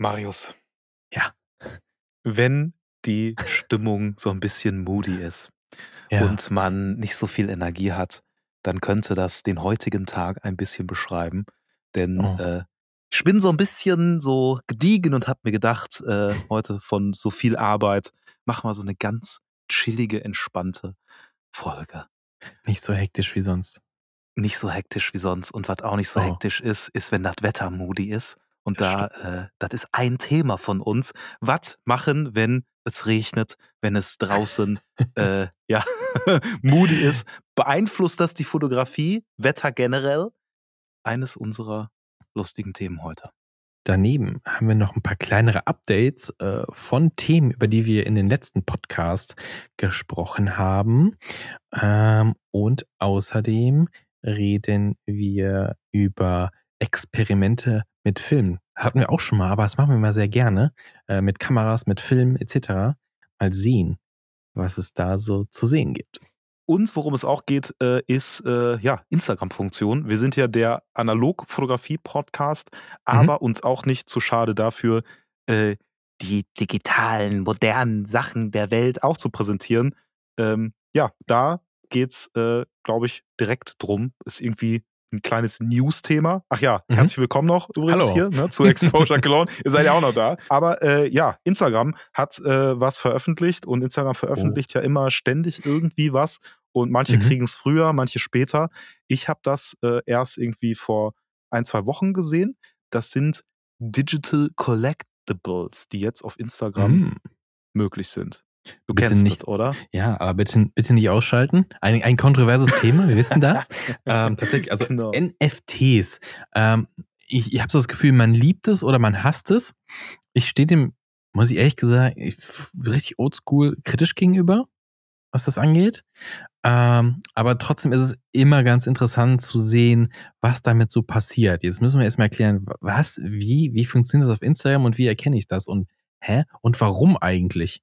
Marius. Ja. Wenn die Stimmung so ein bisschen moody ist Ja. und man nicht so viel Energie hat, dann könnte das den heutigen Tag ein bisschen beschreiben. Denn Oh. äh, ich bin so ein bisschen so gediegen und habe mir gedacht, äh, heute von so viel Arbeit, mach mal so eine ganz chillige, entspannte Folge. Nicht so hektisch wie sonst. Nicht so hektisch wie sonst. Und was auch nicht so Oh. hektisch ist, ist, wenn das Wetter moody ist. Und Das da, äh, das ist ein Thema von uns. Was machen, wenn es regnet, wenn es draußen äh, ja, moody ist? Beeinflusst das die Fotografie, Wetter generell? Eines unserer lustigen Themen heute. Daneben haben wir noch ein paar kleinere Updates äh, von Themen, über die wir in den letzten Podcasts gesprochen haben. Ähm, und außerdem reden wir über Experimente mit Filmen. Hatten wir auch schon mal, aber das machen wir mal sehr gerne. Äh, mit Kameras, mit Filmen etc. Mal sehen, was es da so zu sehen gibt. Und worum es auch geht, äh, ist äh, ja Instagram-Funktion. Wir sind ja der Analog-Fotografie-Podcast, aber uns auch nicht zu schade dafür, äh, die digitalen, modernen Sachen der Welt auch zu präsentieren. Ähm, ja, da geht's, äh, glaube ich, direkt drum. Ist irgendwie ein kleines News-Thema. Ach ja, Mhm. herzlich willkommen noch übrigens Hallo. hier ne, zu Exposure Cologne. Ihr seid ja auch noch da. Aber äh, ja, Instagram hat äh, was veröffentlicht und Instagram veröffentlicht ja immer ständig irgendwie was. Und manche Mhm. kriegen es früher, manche später. Ich habe das äh, erst irgendwie vor ein, zwei Wochen gesehen. Das sind Digital Collectibles, die jetzt auf Instagram Mm. möglich sind. Du Bitte kennst nicht- das, oder? Ja, aber bitte, bitte nicht ausschalten. Ein, ein kontroverses Thema, wir wissen das. ähm, tatsächlich, also Genau. NFTs. Ähm, ich ich habe so das Gefühl, man liebt es oder man hasst es. Ich stehe dem, muss ich ehrlich gesagt, ich, richtig oldschool kritisch gegenüber, was das angeht. Ähm, aber trotzdem ist es immer ganz interessant zu sehen, was damit so passiert. Jetzt müssen wir erstmal erklären, was, wie, wie funktioniert das auf Instagram und wie erkenne ich das und hä? Und warum eigentlich?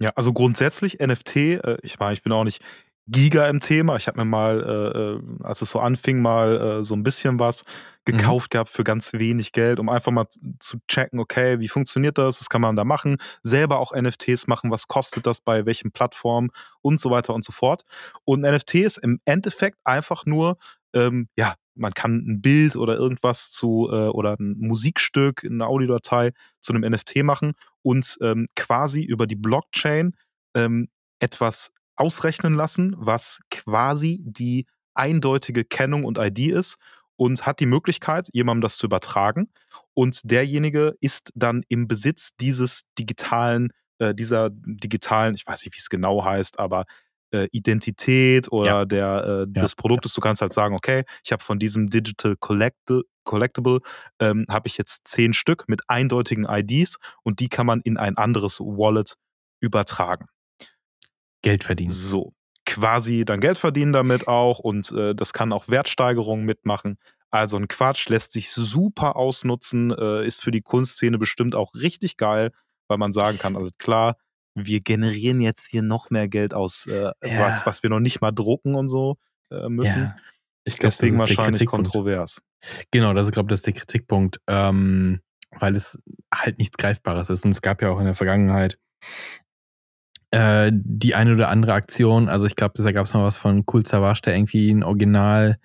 Ja, also grundsätzlich NFT, äh, ich meine, ich bin auch nicht Giga im Thema. Ich habe mir mal, äh, äh, als es so anfing, mal äh, so ein bisschen was gekauft gehabt für ganz wenig Geld, um einfach mal zu checken, okay, wie funktioniert das, was kann man da machen, selber auch NFTs machen, was kostet das bei welchen Plattformen? Und so weiter und so fort. Und NFT ist im Endeffekt einfach nur, ähm, ja, man kann ein Bild oder irgendwas zu äh, oder ein Musikstück, eine Audiodatei zu einem NFT machen und ähm, quasi über die Blockchain ähm, etwas ausrechnen lassen, was quasi die eindeutige Kennung und ID ist und hat die Möglichkeit, jemandem das zu übertragen. Und derjenige ist dann im Besitz dieses digitalen, äh, dieser digitalen, ich weiß nicht, wie es genau heißt, aber äh, Identität oder Ja. der, äh, Ja. des Produktes. Du kannst halt sagen, okay, ich habe von diesem Digital Collecti Collectible ähm, habe ich jetzt zehn Stück mit eindeutigen IDs und die kann man in ein anderes Wallet übertragen. Geld verdienen. So, quasi dann Geld verdienen damit auch und äh, das kann auch Wertsteigerungen mitmachen. Also ein Quatsch lässt sich super ausnutzen, äh, ist für die Kunstszene bestimmt auch richtig geil, weil man sagen kann, also klar, wir generieren jetzt hier noch mehr Geld aus äh, Ja. was, was wir noch nicht mal drucken und so äh, müssen. Ja. Ich glaube, Deswegen das ist der wahrscheinlich kontrovers. Genau, das ist, glaube ich, das ist der Kritikpunkt, ähm, weil es halt nichts Greifbares ist. Und es gab ja auch in der Vergangenheit äh, die eine oder andere Aktion. Also ich glaube, da gab es mal was von Cool Savage, der irgendwie ein Original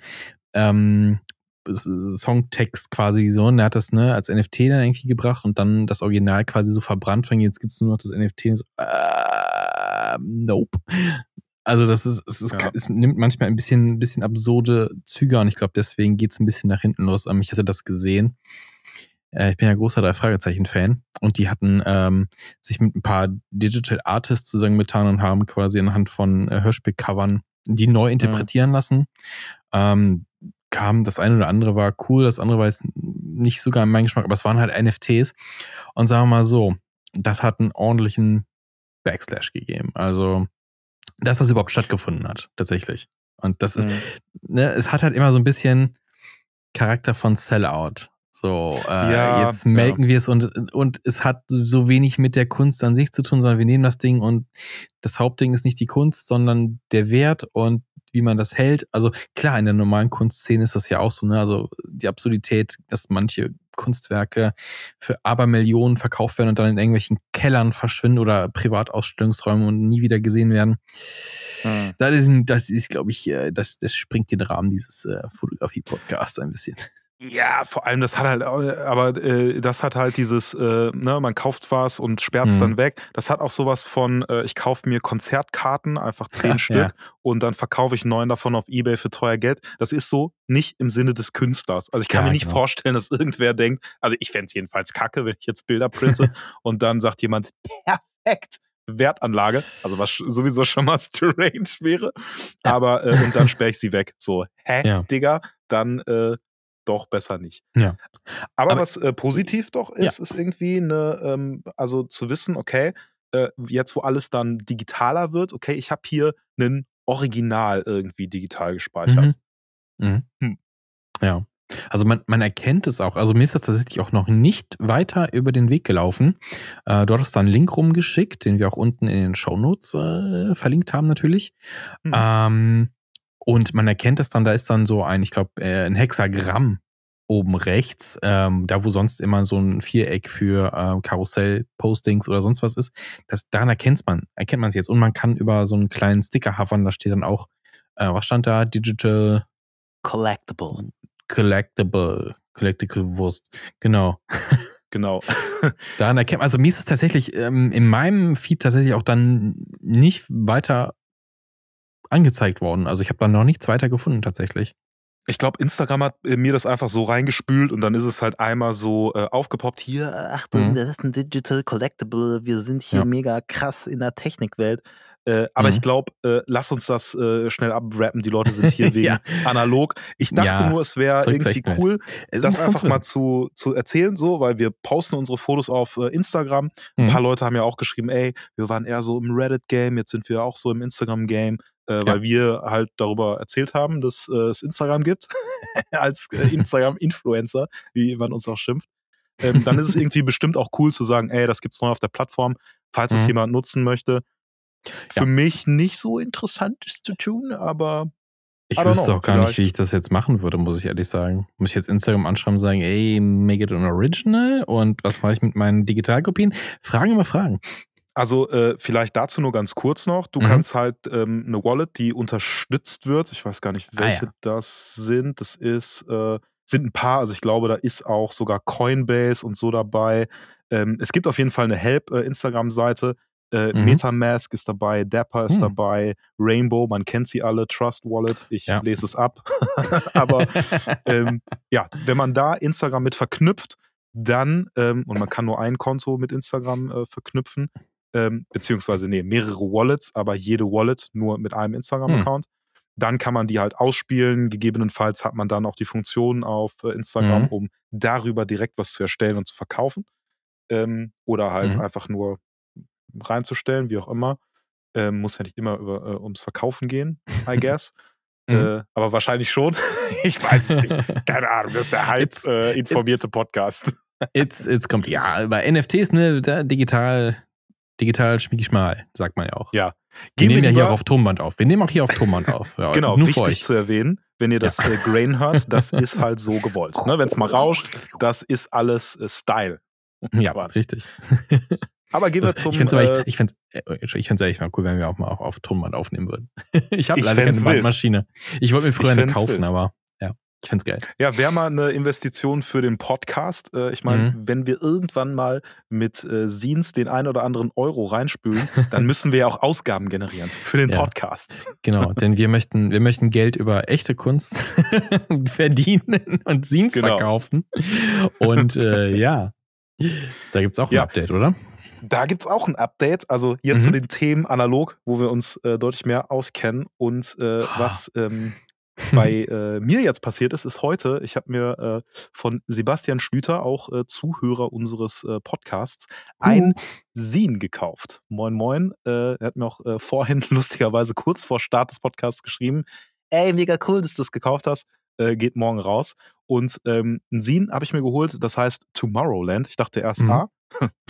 ähm, Songtext quasi so, und der hat das ne, als NFT dann irgendwie gebracht und dann das Original quasi so verbrannt, von jetzt gibt es nur noch das NFT und so, äh, nope. Also das ist, es, ist, Ja. es nimmt manchmal ein bisschen, ein bisschen absurde Züge und ich glaube, deswegen geht es ein bisschen nach hinten los. Ich hatte das gesehen. Äh, Ich bin ja großer drei Fragezeichen-Fan und die hatten ähm, sich mit ein paar Digital Artists zusammengetan und haben quasi anhand von äh, Hörspielcovern die neu interpretieren lassen. Ähm, kam, das eine oder andere war cool, das andere war jetzt nicht sogar in meinem Geschmack, aber es waren halt NFTs. Und sagen wir mal so, das hat einen ordentlichen Backslash gegeben. Also, dass das überhaupt stattgefunden hat, tatsächlich. Und das ist, Mhm. ne, es hat halt immer so ein bisschen Charakter von Sellout. So, äh, Ja, jetzt melken wir es und, und es hat so wenig mit der Kunst an sich zu tun, sondern wir nehmen das Ding und das Hauptding ist nicht die Kunst, sondern der Wert und wie man das hält. Also klar, in der normalen Kunstszene ist das ja auch so, ne? Also die Absurdität, dass manche Kunstwerke für Abermillionen verkauft werden und dann in irgendwelchen Kellern verschwinden oder Privatausstellungsräumen und nie wieder gesehen werden. Hm. Das ist, das ist glaube ich, äh, das, das springt den Rahmen dieses äh, Fotografie-Podcasts ein bisschen. Ja, vor allem das hat halt, aber äh, das hat halt dieses, äh, ne, man kauft was und sperrt es mhm. dann weg. Das hat auch sowas von, äh, ich kaufe mir Konzertkarten, einfach zehn ja, Stück, ja. und dann verkaufe ich neun davon auf Ebay für teuer Geld. Das ist so nicht im Sinne des Künstlers. Also ich kann ja, mir nicht genau. vorstellen, dass irgendwer denkt, also ich fände es jedenfalls kacke, wenn ich jetzt Bilder printe und dann sagt jemand, perfekt. Wertanlage, also was sowieso schon mal strange wäre, aber äh, und dann sperre ich sie weg. So, hä. Digga, dann äh, doch besser nicht. Ja. Aber, Aber was äh, positiv doch ist, ja. ist irgendwie eine, ähm, also zu wissen, okay, äh, jetzt wo alles dann digitaler wird, okay, ich habe hier einen Original irgendwie digital gespeichert. Mhm. Mhm. Hm. Ja. Also man, man erkennt es auch. Also mir ist das tatsächlich auch noch nicht weiter über den Weg gelaufen. Äh, du hattest da einen Link rumgeschickt, den wir auch unten in den Shownotes äh, verlinkt haben natürlich. Mhm. Ähm, und man erkennt es dann, da ist dann so ein, ich glaube, äh, ein Hexagramm oben rechts, ähm, da wo sonst immer so ein Viereck für äh, Karussell-Postings oder sonst was ist. Das, daran erkennt man, erkennt man es jetzt. Und man kann über so einen kleinen Sticker hovern, da steht dann auch, äh, was stand da? Digital Collectible. Collectible. Collectible Wurst. Genau. Genau. daran erkennt man, also mir ist es tatsächlich ähm, in meinem Feed tatsächlich auch dann nicht weiter angezeigt worden. Also ich habe da noch nichts weiter gefunden tatsächlich. Ich glaube, Instagram hat äh, mir das einfach so reingespült und dann ist es halt einmal so äh, aufgepoppt. Hier, Achtung, mhm. das ist ein Digital Collectible. Wir sind hier ja. mega krass in der Technikwelt. Äh, aber mhm. ich glaube, äh, lass uns das äh, schnell abrappen. Die Leute sind hier wegen ja. analog. Ich dachte ja, nur, es wäre irgendwie cool, das einfach mal zu, zu erzählen, so, weil wir posten unsere Fotos auf äh, Instagram. Mhm. Ein paar Leute haben ja auch geschrieben, ey, wir waren eher so im Reddit-Game, jetzt sind wir auch so im Instagram-Game äh, weil wir halt darüber erzählt haben, dass äh, es Instagram gibt, als äh, Instagram-Influencer, wie man uns auch schimpft. Ähm, dann ist es irgendwie bestimmt auch cool zu sagen, ey, das gibt's neu auf der Plattform, falls es mhm. jemand nutzen möchte. Für ja. mich nicht so interessant ist zu tun, aber ich wüsste know, auch gar vielleicht. nicht, wie ich das jetzt machen würde, muss ich ehrlich sagen. Muss ich jetzt Instagram anschreiben und sagen, ey, make it an original? Und was mache ich mit meinen Digitalkopien? Fragen über Fragen. Also äh, vielleicht dazu nur ganz kurz noch. Du mhm. kannst halt ähm, eine Wallet, die unterstützt wird. Ich weiß gar nicht, welche ah, ja. das sind. Das ist äh, sind ein paar. Also ich glaube, da ist auch sogar Coinbase und so dabei. Ähm, es gibt auf jeden Fall eine Help äh, Instagram-Seite. Äh, mhm. MetaMask ist dabei, Dapper ist mhm. dabei, Rainbow, man kennt sie alle, Trust Wallet, ich ja. lese es ab. Aber ähm, ja, wenn man da Instagram mit verknüpft, dann, ähm, und man kann nur ein Konto mit Instagram äh, verknüpfen, ähm, beziehungsweise nee, mehrere Wallets, aber jede Wallet nur mit einem Instagram-Account. Hm. Dann kann man die halt ausspielen. Gegebenenfalls hat man dann auch die Funktion auf äh, Instagram, mhm. um darüber direkt was zu erstellen und zu verkaufen. Ähm, oder halt mhm. einfach nur reinzustellen, wie auch immer. Ähm, muss ja nicht immer über, äh, ums Verkaufen gehen, I guess. Mhm. Äh, aber wahrscheinlich schon. ich weiß es nicht. Keine Ahnung, das ist der halb äh, informierte Podcast. It's, it's kommt, ja, bei NFTs, ne, digital, digital schmal, sagt man ja auch. Ja. Gehen wir nehmen wir ja hier auch auf Tonband auf. Wir nehmen auch hier auf Tonband auf. Ja, genau, nur wichtig zu erwähnen, wenn ihr das ja. äh, Grain hört, das ist halt so gewollt. Ne? Wenn es mal rauscht, das ist alles äh, Style. Ja, richtig. Aber gehen wir zum. Ich finde es äh, ich find's, äh, ich find's echt mal cool, wenn wir auch mal auf, auf Tonband aufnehmen würden. ich habe leider keine Bandmaschine. Ich wollte mir früher eine kaufen, wild. aber ich find's geil. Ja, wäre mal eine Investition für den Podcast. Äh, ich meine, mhm. wenn wir irgendwann mal mit äh, Scenes den ein oder anderen Euro reinspülen, dann müssen wir ja auch Ausgaben generieren für den ja. Podcast. Genau, denn wir möchten, wir möchten Geld über echte Kunst verdienen und Scenes genau. verkaufen. Und äh, ja, da gibt's auch ein ja. Update, oder? Da gibt es auch ein Update, also hier mhm. zu den Themen analog, wo wir uns äh, deutlich mehr auskennen und äh, ah. was ähm, bei äh, mir jetzt passiert ist, ist heute, ich habe mir äh, von Sebastian Schlüter, auch äh, Zuhörer unseres äh, Podcasts, ein uh. Sin gekauft. Moin, moin. Äh, er hat mir auch äh, vorhin lustigerweise kurz vor Start des Podcasts geschrieben, ey, mega cool, dass du das gekauft hast. geht morgen raus. Und ähm, ein Sin habe ich mir geholt, das heißt Tomorrowland. Ich dachte erst, mhm. ah,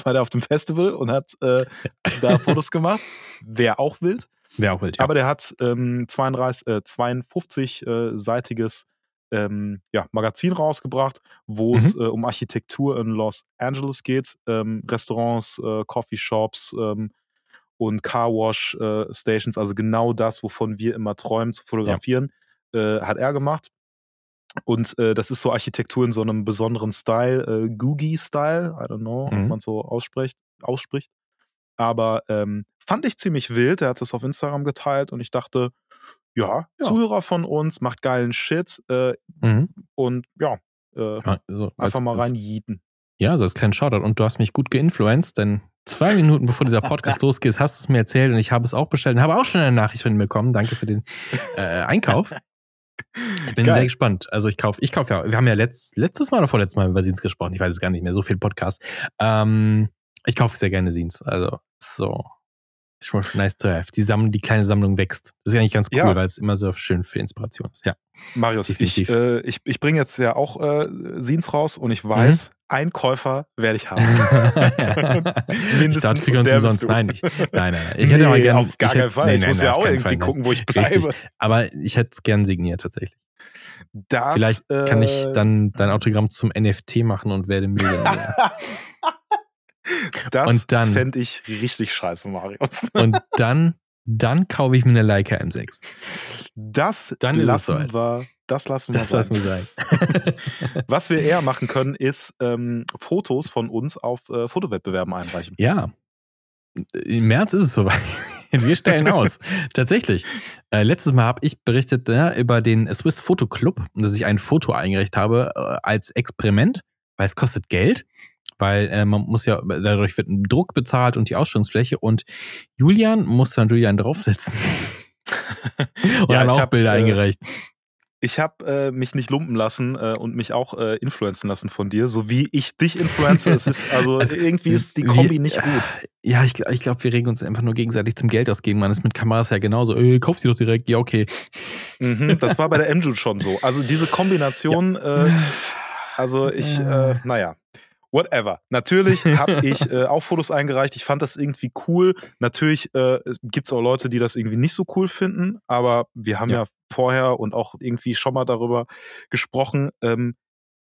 war der auf dem Festival und hat da Fotos gemacht. Wäre auch wild. Wäre auch wild, ja. Aber der hat ähm, 32, äh, 52-seitiges ähm, ja, Magazin rausgebracht, wo Mhm. es äh, um Architektur in Los Angeles geht. Ähm, Restaurants, äh, Coffeeshops ähm, und Carwash äh, Stations, also genau das, wovon wir immer träumen zu fotografieren, äh, hat er gemacht. Und äh, das ist so Architektur in so einem besonderen Style, äh, Googie-Style, I don't know, ob Mhm. man so ausspricht, ausspricht. Aber ähm, fand ich ziemlich wild. Er hat es auf Instagram geteilt und ich dachte, ja, Ja. Zuhörer von uns, macht geilen Shit äh, Mhm. und ja, äh, Also, als- einfach mal als- rein yeeten. Ja, so als kleinen Shoutout. Und du hast mich gut geinfluenced, denn zwei Minuten bevor dieser Podcast losgeht, hast du es mir erzählt und ich habe es auch bestellt und habe auch schon eine Nachricht von dir bekommen. Danke für den äh, Einkauf. Ich bin Geil. sehr gespannt. Also ich kaufe, ich kaufe ja, wir haben ja letzt, letztes Mal oder vorletztes Mal über Scenes gesprochen. Ich weiß es gar nicht mehr, so viel Podcast. Ähm, ich kaufe sehr gerne Scenes. Also so. It's nice to have. Die, Sammlung, die kleine Sammlung wächst. Das ist eigentlich ganz cool, Ja. weil es immer so schön für Inspiration ist. Ja. Marius, ich, äh, ich, ich bringe jetzt ja auch äh, Scenes raus und Mhm. ich weiß, einen Käufer werde ich haben. ich dachte, wir und uns der umsonst. Nein, ich, nein, nein, nein. Ich hätte nee, aber gerne. auf gar ich hätte- keinen Fall. nee, ich nein, muss nein, ja auch irgendwie Fall, gucken, wo ich Richtig. bleibe. Aber ich hätte es gern signiert tatsächlich. Das, Vielleicht kann ich äh, dann dein Autogramm zum NFT machen und werde Millionär. das Und dann- fände ich richtig scheiße, Marius. und dann, dann kaufe ich mir eine Leica M6. Das Dann ist es lassen soweit. wir. Das lassen wir Das sein. lassen wir sein. Was wir eher machen können, ist ähm, Fotos von uns auf äh, Fotowettbewerben einreichen. ja. Im März ist es soweit. Wir stellen aus. Tatsächlich. Äh, letztes Mal habe ich berichtet ja, über den Swiss Photo Club, dass ich ein Foto eingereicht habe äh, als Experiment, weil es kostet Geld, weil äh, man muss ja, dadurch wird ein Druck bezahlt und die Ausstellungsfläche und Julian musste natürlich einen draufsetzen. und Ja, ich auch hab, Bilder äh, eingereicht. Ich habe äh, mich nicht lumpen lassen äh, und mich auch äh, influenzen lassen von dir, so wie ich dich influenze. es ist also, Also, irgendwie ist die wir- Kombi nicht gut. Ja, ich, ich glaube, wir regen uns einfach nur gegenseitig zum Geld ausgeben. Man ist mit Kameras ja genauso. Ey, kauf die doch direkt. Ja, okay. Mhm, das war bei der MJUD schon so. Also diese Kombination, äh, also ich, äh, naja, whatever. Natürlich habe ich äh, auch Fotos eingereicht. Ich fand das irgendwie cool. Natürlich äh, gibt es auch Leute, die das irgendwie nicht so cool finden, aber wir haben ja, Ja. vorher und auch irgendwie schon mal darüber gesprochen, ähm,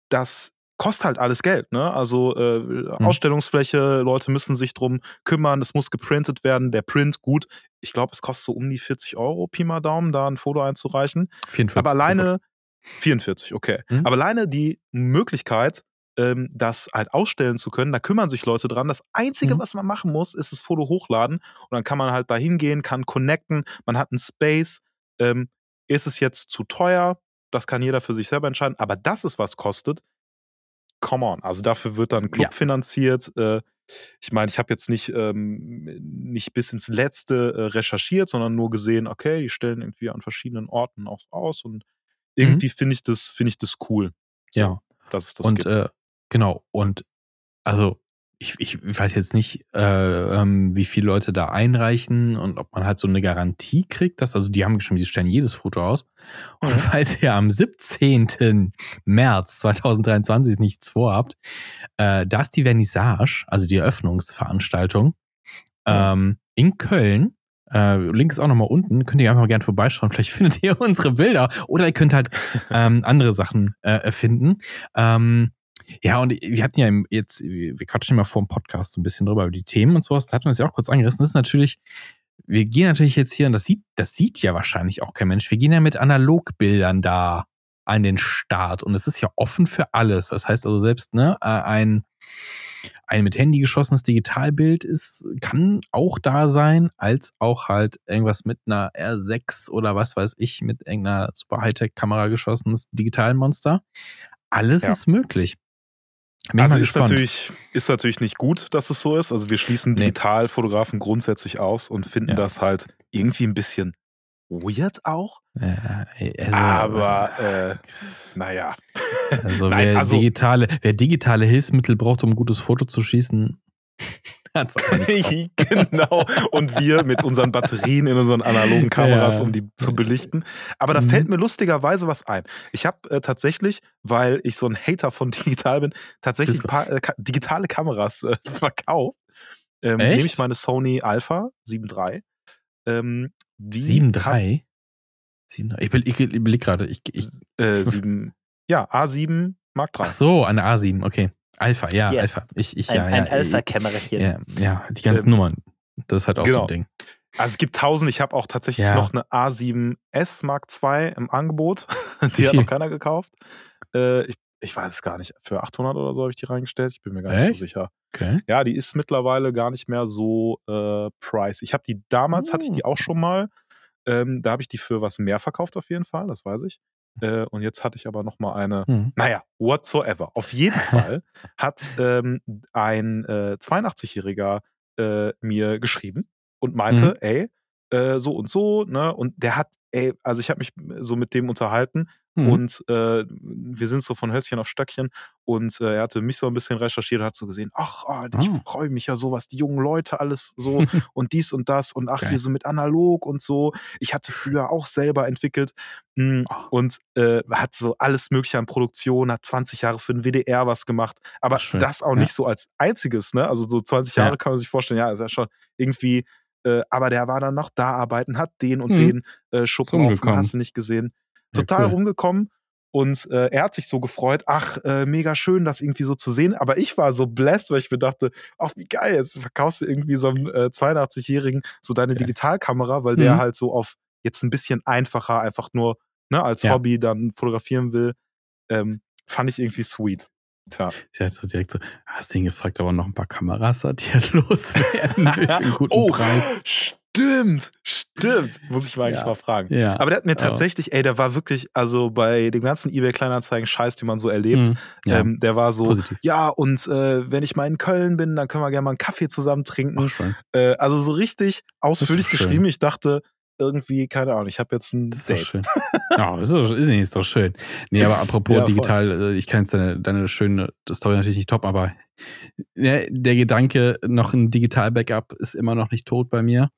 das kostet halt alles Geld, ne? Also äh, Ausstellungsfläche, Leute müssen sich drum kümmern, es muss geprintet werden, der Print, gut, ich glaube, es kostet so um die 40 Euro, Pi mal Daumen, da ein Foto einzureichen. 44. Aber alleine 44, okay. Mhm. Aber alleine die Möglichkeit, ähm, das halt ausstellen zu können, da kümmern sich Leute dran. Das Einzige, Mhm. was man machen muss, ist das Foto hochladen und dann kann man halt da hingehen, kann connecten, man hat einen Space. Ähm, ist es jetzt zu teuer? Das kann jeder für sich selber entscheiden. Aber das ist was kostet. Come on. Also dafür wird dann ein Club Ja. finanziert. Äh, ich meine, ich habe jetzt nicht, ähm, nicht bis ins Letzte äh, recherchiert, sondern nur gesehen, okay, die stellen irgendwie an verschiedenen Orten auch aus und irgendwie finde ich das, finde ich das cool. Ja. Dass es das und gibt. äh, genau. Und also ich, ich weiß jetzt nicht, äh, ähm, wie viele Leute da einreichen und ob man halt so eine Garantie kriegt, dass, also die haben geschrieben, die stellen jedes Foto aus. Und Mhm. falls ihr am 17. März 2023 nichts vorhabt, äh, da ist die Vernissage, also die Eröffnungsveranstaltung, ähm, in Köln. Äh, Link ist auch nochmal unten. Könnt ihr einfach mal gerne vorbeischauen. Vielleicht findet ihr unsere Bilder. Oder ihr könnt halt ähm, andere Sachen äh, finden. Ähm, ja, und wir hatten ja im- jetzt, wir quatschen immer vor dem Podcast so ein bisschen drüber über die Themen und sowas. Da hatten wir es ja auch kurz angerissen. Das ist natürlich, wir gehen natürlich jetzt hier, und das sieht, das sieht ja wahrscheinlich auch kein Mensch. Wir gehen ja mit Analogbildern da an den Start. Und es ist ja offen für alles. Das heißt also selbst, ne, äh, ein, ein mit Handy geschossenes Digitalbild ist, kann auch da sein, als auch halt irgendwas mit einer R6 oder was weiß ich, mit irgendeiner super Hightech-Kamera geschossenes Digitalmonster. Alles Ja. ist möglich. Bin also ist gespannt. natürlich, ist natürlich nicht gut, dass es so ist. Also wir schließen Nee. Digitalfotografen grundsätzlich aus und finden Ja. das halt irgendwie ein bisschen weird auch. Äh, also, Aber äh, naja. also, Nein, wer, also- digitale, wer digitale Hilfsmittel braucht, um ein gutes Foto zu schießen, drauf. genau. Und wir mit unseren Batterien in unseren analogen Kameras, Ja. um die zu belichten. Aber da Mhm. fällt mir lustigerweise was ein. Ich habe äh, tatsächlich, weil ich so ein Hater von digital bin, tatsächlich ein paar äh, ka digitale Kameras äh, verkauft. Ähm, Echt? Nämlich meine Sony Alpha 7 III. Ähm, die 7,3? 7, ich, ich, ich überlege gerade. Ich, ich, äh, 7, ja, A7 Mark III. Ach so, eine A7, okay. Alpha, ja, Yes. Alpha. Ich, ich, Ein, ja, ein ja, Alpha-Kämmerchen. ja, ja, die ganzen Ähm, Nummern. Das ist halt auch so genau. ein Ding. Also es gibt tausend. Ich habe auch tatsächlich Ja. noch eine A7S Mark II im Angebot. Die hat noch keiner gekauft. Äh, ich, ich weiß es gar nicht. Für 800 oder so habe ich die reingestellt. Ich bin mir gar nicht Echt? so sicher. Okay. Ja, die ist mittlerweile gar nicht mehr so äh, price. Ich habe die damals, hatte ich die auch schon mal. Ähm, da habe ich die für was mehr verkauft auf jeden Fall, das weiß ich. Äh, und jetzt hatte ich aber noch mal eine. Hm. Naja, whatsoever. Auf jeden Fall hat ähm, ein äh, 82-Jähriger äh, mir geschrieben und meinte, ey, äh, so und so, ne? Und der hat, ey, also ich habe mich so mit dem unterhalten Hm. und äh, wir sind so von Hölzchen auf Stöckchen und äh, er hatte mich so ein bisschen recherchiert und hat so gesehen, ach, ah, ich Ah. freue mich ja so, was die jungen Leute alles so und dies und das und ach, Geil. hier so mit analog und so. Ich hatte früher auch selber entwickelt mm, Ah. und äh, hat so alles Mögliche an Produktion, hat 20 Jahre für den WDR was gemacht, aber Ach, das auch Ja. nicht so als einziges, ne? Also so 20 Ja. Jahre kann man sich vorstellen, ja, ist ja schon irgendwie, äh, aber der war dann noch da arbeiten, hat den und Mhm. den äh, Schuppen rumgekommen. hast du nicht gesehen. Ja, Total cool. rumgekommen. Und äh, er hat sich so gefreut, ach, äh, mega schön, das irgendwie so zu sehen. Aber ich war so blessed, weil ich mir dachte, ach, wie geil, jetzt verkaufst du irgendwie so einem äh, 82-Jährigen so deine Geil. Digitalkamera, weil der Mhm. halt so auf jetzt ein bisschen einfacher einfach nur ne, als Ja. Hobby dann fotografieren will. Ähm, fand ich irgendwie sweet. Tja. Sie hat so direkt so, hast du ihn gefragt, ob er noch ein paar Kameras hat, die er loswerden will für einen guten oh, Preis. Stimmt, stimmt. Muss ich mal eigentlich Ja. mal fragen. Ja. Aber der hat mir tatsächlich, ey, der war wirklich, also bei dem ganzen eBay-Kleinanzeigen-Scheiß, den man so erlebt, Mhm. Ja, ähm, der war so, positiv. ja, und äh, wenn ich mal in Köln bin, dann können wir gerne mal einen Kaffee zusammen trinken. Äh, also so richtig ausführlich geschrieben. Ich dachte, irgendwie, keine Ahnung, ich habe jetzt ein Das ist doch schön. Ja, ist, doch, ist, nicht, ist doch schön. Nee, aber apropos Ja, digital, äh, ich kann jetzt deine, deine schöne Story natürlich nicht top, aber ja, der Gedanke, noch ein Digital-Backup ist immer noch nicht tot bei mir.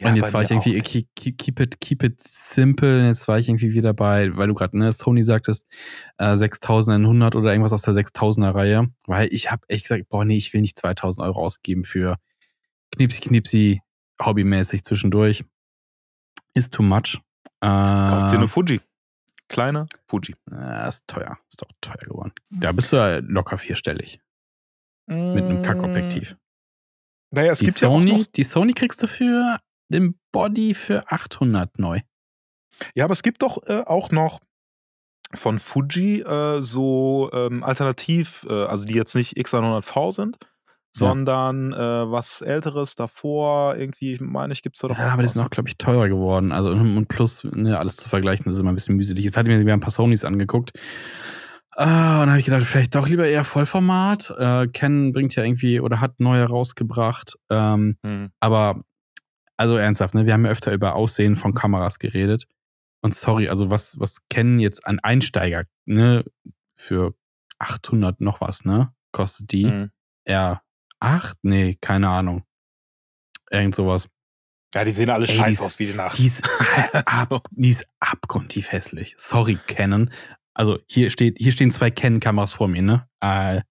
Ja, und jetzt war ich irgendwie, keep, keep, it, keep it simple. Jetzt war ich irgendwie wieder bei, weil du gerade, ne, Sony sagtest, äh, 6100 oder irgendwas aus der 6000er Reihe. Weil ich habe echt gesagt, boah, nee, ich will nicht 2000 Euro ausgeben für Knipsi, Knipsi, hobbymäßig zwischendurch. Ist too much. Äh, Kauf dir eine Fuji. Kleine Fuji. äh, ist teuer. Ist doch teuer geworden. Da bist du ja locker vierstellig. Mit einem Kackobjektiv. Naja, Mm, es Die gibt ja auch Sony, noch, die Sony kriegst du für den Body für 800 neu. ja, aber es gibt doch äh, auch noch von Fuji äh, so ähm, alternativ, äh, also die jetzt nicht X100V sind, sondern äh, was älteres davor, irgendwie, ich meine ich, gibt es da doch Ja, aber die sind auch, glaube ich, teurer geworden. Also und plus, ne, alles zu vergleichen, das ist immer ein bisschen mühselig. Jetzt hatte ich mir ein paar Sonys angeguckt. Ah, und dann habe ich gedacht, vielleicht doch lieber eher Vollformat. Äh, Canon bringt ja irgendwie oder hat neue rausgebracht. Ähm, Hm. aber also ernsthaft, ne, wir haben ja öfter über Aussehen von Kameras geredet. Und sorry, also was, was Canon jetzt an Einsteiger, ne, für 800 noch was, ne, kostet die? Hm. R8? Nee, keine Ahnung. Irgend sowas. Ja, die sehen alle Ey, scheiße aus wie die Nacht. Die ist, ab, die ist abgrundtief hässlich. Sorry, Canon. Also hier steht, hier stehen zwei Canon-Kameras vor mir, ne? Äh, äh,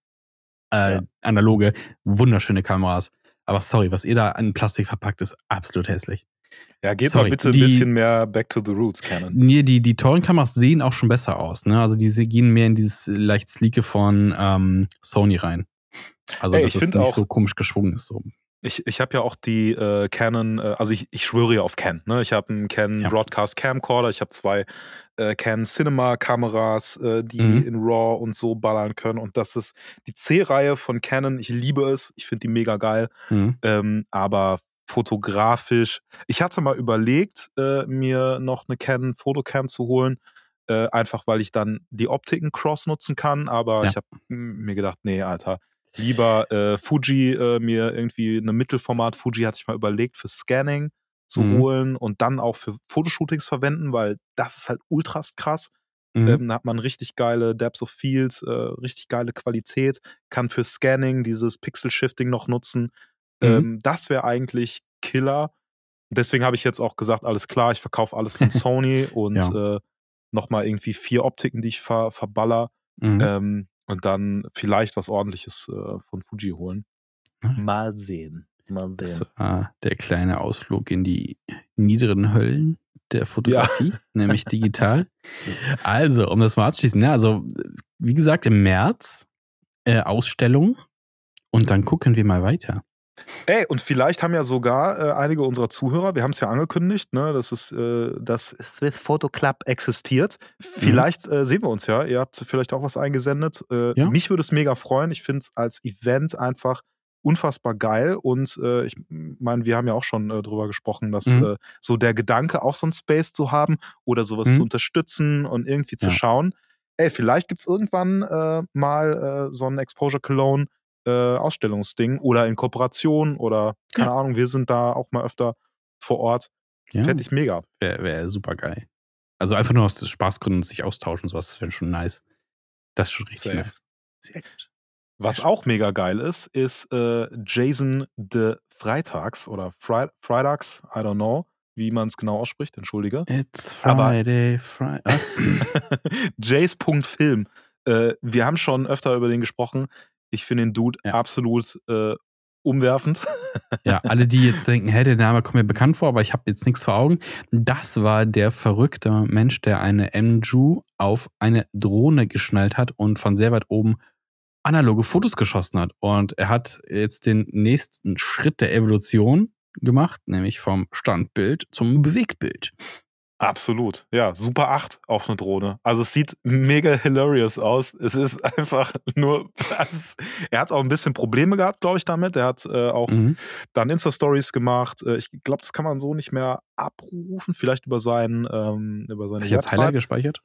Ja. Analoge, wunderschöne Kameras. Aber sorry, was ihr da an Plastik verpackt, ist absolut hässlich. Ja, geht Sorry, mal bitte ein die- bisschen mehr back to the roots, Canon. Nee, die, die teuren Kameras sehen auch schon besser aus, ne? Also die gehen mehr in dieses leicht sleeke von ähm, Sony rein. Also Ey, dass es find nicht auch- so komisch geschwungen ist. So. Ich, ich habe ja auch die äh, Canon, äh, also ich, ich schwöre ja auf Canon. Ne? Ich habe einen Canon Ja. Broadcast Camcorder, ich habe zwei äh, Canon Cinema Kameras, äh, die Mhm. in RAW und so ballern können. Und das ist die C-Reihe von Canon. Ich liebe es, ich finde die mega geil. Mhm. Ähm, aber fotografisch, ich hatte mal überlegt, äh, mir noch eine Canon Photocam zu holen. Äh, einfach weil ich dann die Optiken cross nutzen kann, aber Ja. ich habe mir gedacht, nee, Alter, lieber äh, Fuji äh, mir irgendwie eine Mittelformat Fuji hatte ich mal überlegt für Scanning zu Mhm. holen und dann auch für Fotoshootings verwenden, weil das ist halt ultra krass. Mhm. Ähm, da hat man richtig geile Depth of Field, äh, richtig geile Qualität, kann für Scanning dieses Pixel Shifting noch nutzen. Mhm. Ähm, das wäre eigentlich Killer. Deswegen habe ich jetzt auch gesagt, alles klar, ich verkaufe alles von Sony und Ja. äh, nochmal irgendwie vier Optiken, die ich ver verballer. Mhm. Ähm, und dann vielleicht was ordentliches äh, von Fuji holen. Mhm. Mal sehen. Mal Das sehen. war der kleine Ausflug in die niederen Höllen der Fotografie, nämlich digital. Also, um das mal abzuschließen, ne, also wie gesagt, im März äh, Ausstellung und dann gucken wir mal weiter. Ey, und vielleicht haben ja sogar äh, einige unserer Zuhörer, wir haben es ja angekündigt, ne, dass es äh, das Swiss Photo Club existiert. Vielleicht äh, sehen wir uns ja. Ihr habt vielleicht auch was eingesendet. Äh, Ja. Mich würde es mega freuen. Ich finde es als Event einfach unfassbar geil. Und äh, ich meine, wir haben ja auch schon äh, drüber gesprochen, dass Mhm. so der Gedanke, auch so ein Space zu haben oder sowas Mhm. zu unterstützen und irgendwie zu Ja. schauen. Ey, vielleicht gibt es irgendwann mal so ein Exposure Cologne äh, Ausstellungsding oder in Kooperation oder keine Ahnung, wir sind da auch mal öfter vor Ort. Ja, Fände ich mega. wäre wär super geil. Also einfach nur aus Spaßgründen sich austauschen, sowas das wäre schon nice. Das ist schon richtig Safe. nice. Sehr gut. Was schön. auch mega geil ist, ist äh, Jason de Freitags oder Fri Freitags, I don't know, wie man es genau ausspricht, entschuldige. It's Friday, Friday. Jace.film. Äh, wir haben schon öfter über den gesprochen. Ich finde den Dude Ja. absolut äh, umwerfend. Ja, alle, die jetzt denken, hä, der Name kommt mir bekannt vor, aber ich habe jetzt nichts vor Augen. Das war der verrückte Mensch, der eine MJU auf eine Drohne geschnallt hat und von sehr weit oben analoge Fotos geschossen hat. Und er hat jetzt den nächsten Schritt der Evolution gemacht, nämlich vom Standbild zum Bewegtbild. Absolut. Ja, Super 8 auf eine Drohne. Also es sieht mega hilarious aus. Es ist einfach nur. Ist, er hat auch ein bisschen Probleme gehabt, glaube ich, damit. Er hat äh, auch Mhm. dann Insta-Stories gemacht. Äh, ich glaube, das kann man so nicht mehr abrufen. Vielleicht über seinen, ähm, über seine Hab ich jetzt Highlight gespeichert?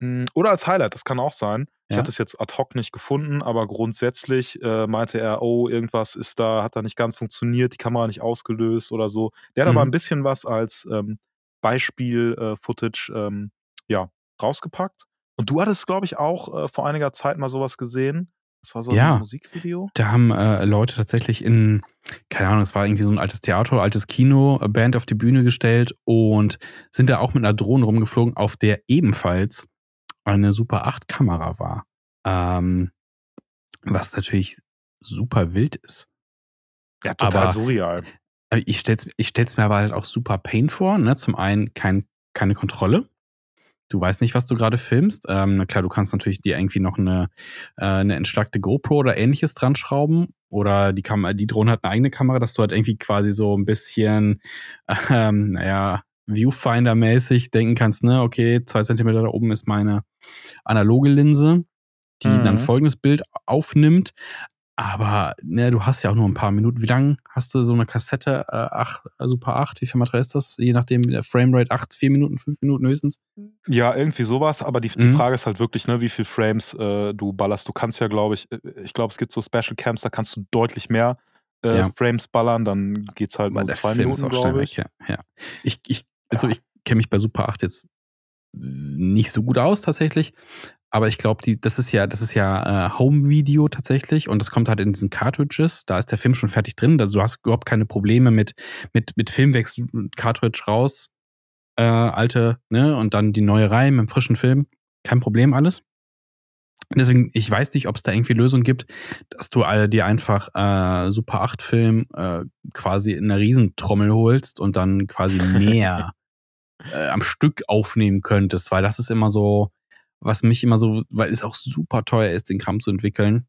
Mm, Oder als Highlight, das kann auch sein. Ich Ja. hatte es jetzt ad hoc nicht gefunden, aber grundsätzlich äh, meinte er, oh, irgendwas ist da, hat da nicht ganz funktioniert, die Kamera nicht ausgelöst oder so. Der hat aber Mhm. ein bisschen was als ähm, Beispiel-Footage ähm, ja, rausgepackt. Und du hattest, glaube ich, auch äh, vor einiger Zeit mal sowas gesehen. Das war so Ja. ein Musikvideo. Da haben äh, Leute tatsächlich in, keine Ahnung, es war irgendwie so ein altes Theater, altes Kino, äh, Band auf die Bühne gestellt und sind da auch mit einer Drohne rumgeflogen, auf der ebenfalls eine Super 8 Kamera war. Ähm, was natürlich super wild ist. Ja, total Aber- surreal. Ich stell's, ich stell's mir aber halt auch super pain vor. Ne? Zum einen kein, keine Kontrolle. Du weißt nicht, was du gerade filmst. Ähm, na klar, du kannst natürlich dir irgendwie noch eine, äh, eine entschlackte GoPro oder ähnliches dran schrauben. Oder die Kamera, die Drohne hat eine eigene Kamera, dass du halt irgendwie quasi so ein bisschen, ähm, naja, Viewfinder-mäßig denken kannst, ne, okay, zwei Zentimeter da oben ist meine analoge Linse, die Mhm. dann folgendes Bild aufnimmt. Aber ne, du hast ja auch nur ein paar Minuten. Wie lang hast du so eine Kassette? Äh, ach, Super 8, wie viel Material ist das? Je nachdem, der Framerate 8, 4 Minuten, 5 Minuten höchstens. Ja, irgendwie sowas, aber die, die Mhm. Frage ist halt wirklich, ne, wie viel Frames äh, du ballerst. Du kannst ja, glaube ich, äh, ich glaube, es gibt so Special Camps, da kannst du deutlich mehr äh, Ja. Frames ballern, dann geht's halt Weil nur der zwei Film Minuten, glaube weg, ich. ja. ja. Ich, ich, also Ja. ich kenne mich bei Super 8 jetzt nicht so gut aus tatsächlich. Aber ich glaube, das ist ja, das ist ja äh, Home-Video tatsächlich und das kommt halt in diesen Cartridges. Da ist der Film schon fertig drin. Also du hast überhaupt keine Probleme mit, mit, mit Filmwechsel, Cartridge raus, äh, alte, ne, und dann die neue rein mit dem frischen Film. Kein Problem alles. Deswegen, ich weiß nicht, ob es da irgendwie Lösungen gibt, dass du all dir einfach äh, Super 8 Film äh, quasi in einer Riesentrommel holst und dann quasi mehr äh, am Stück aufnehmen könntest, weil das ist immer so, was mich immer so, weil es auch super teuer ist, den Kram zu entwickeln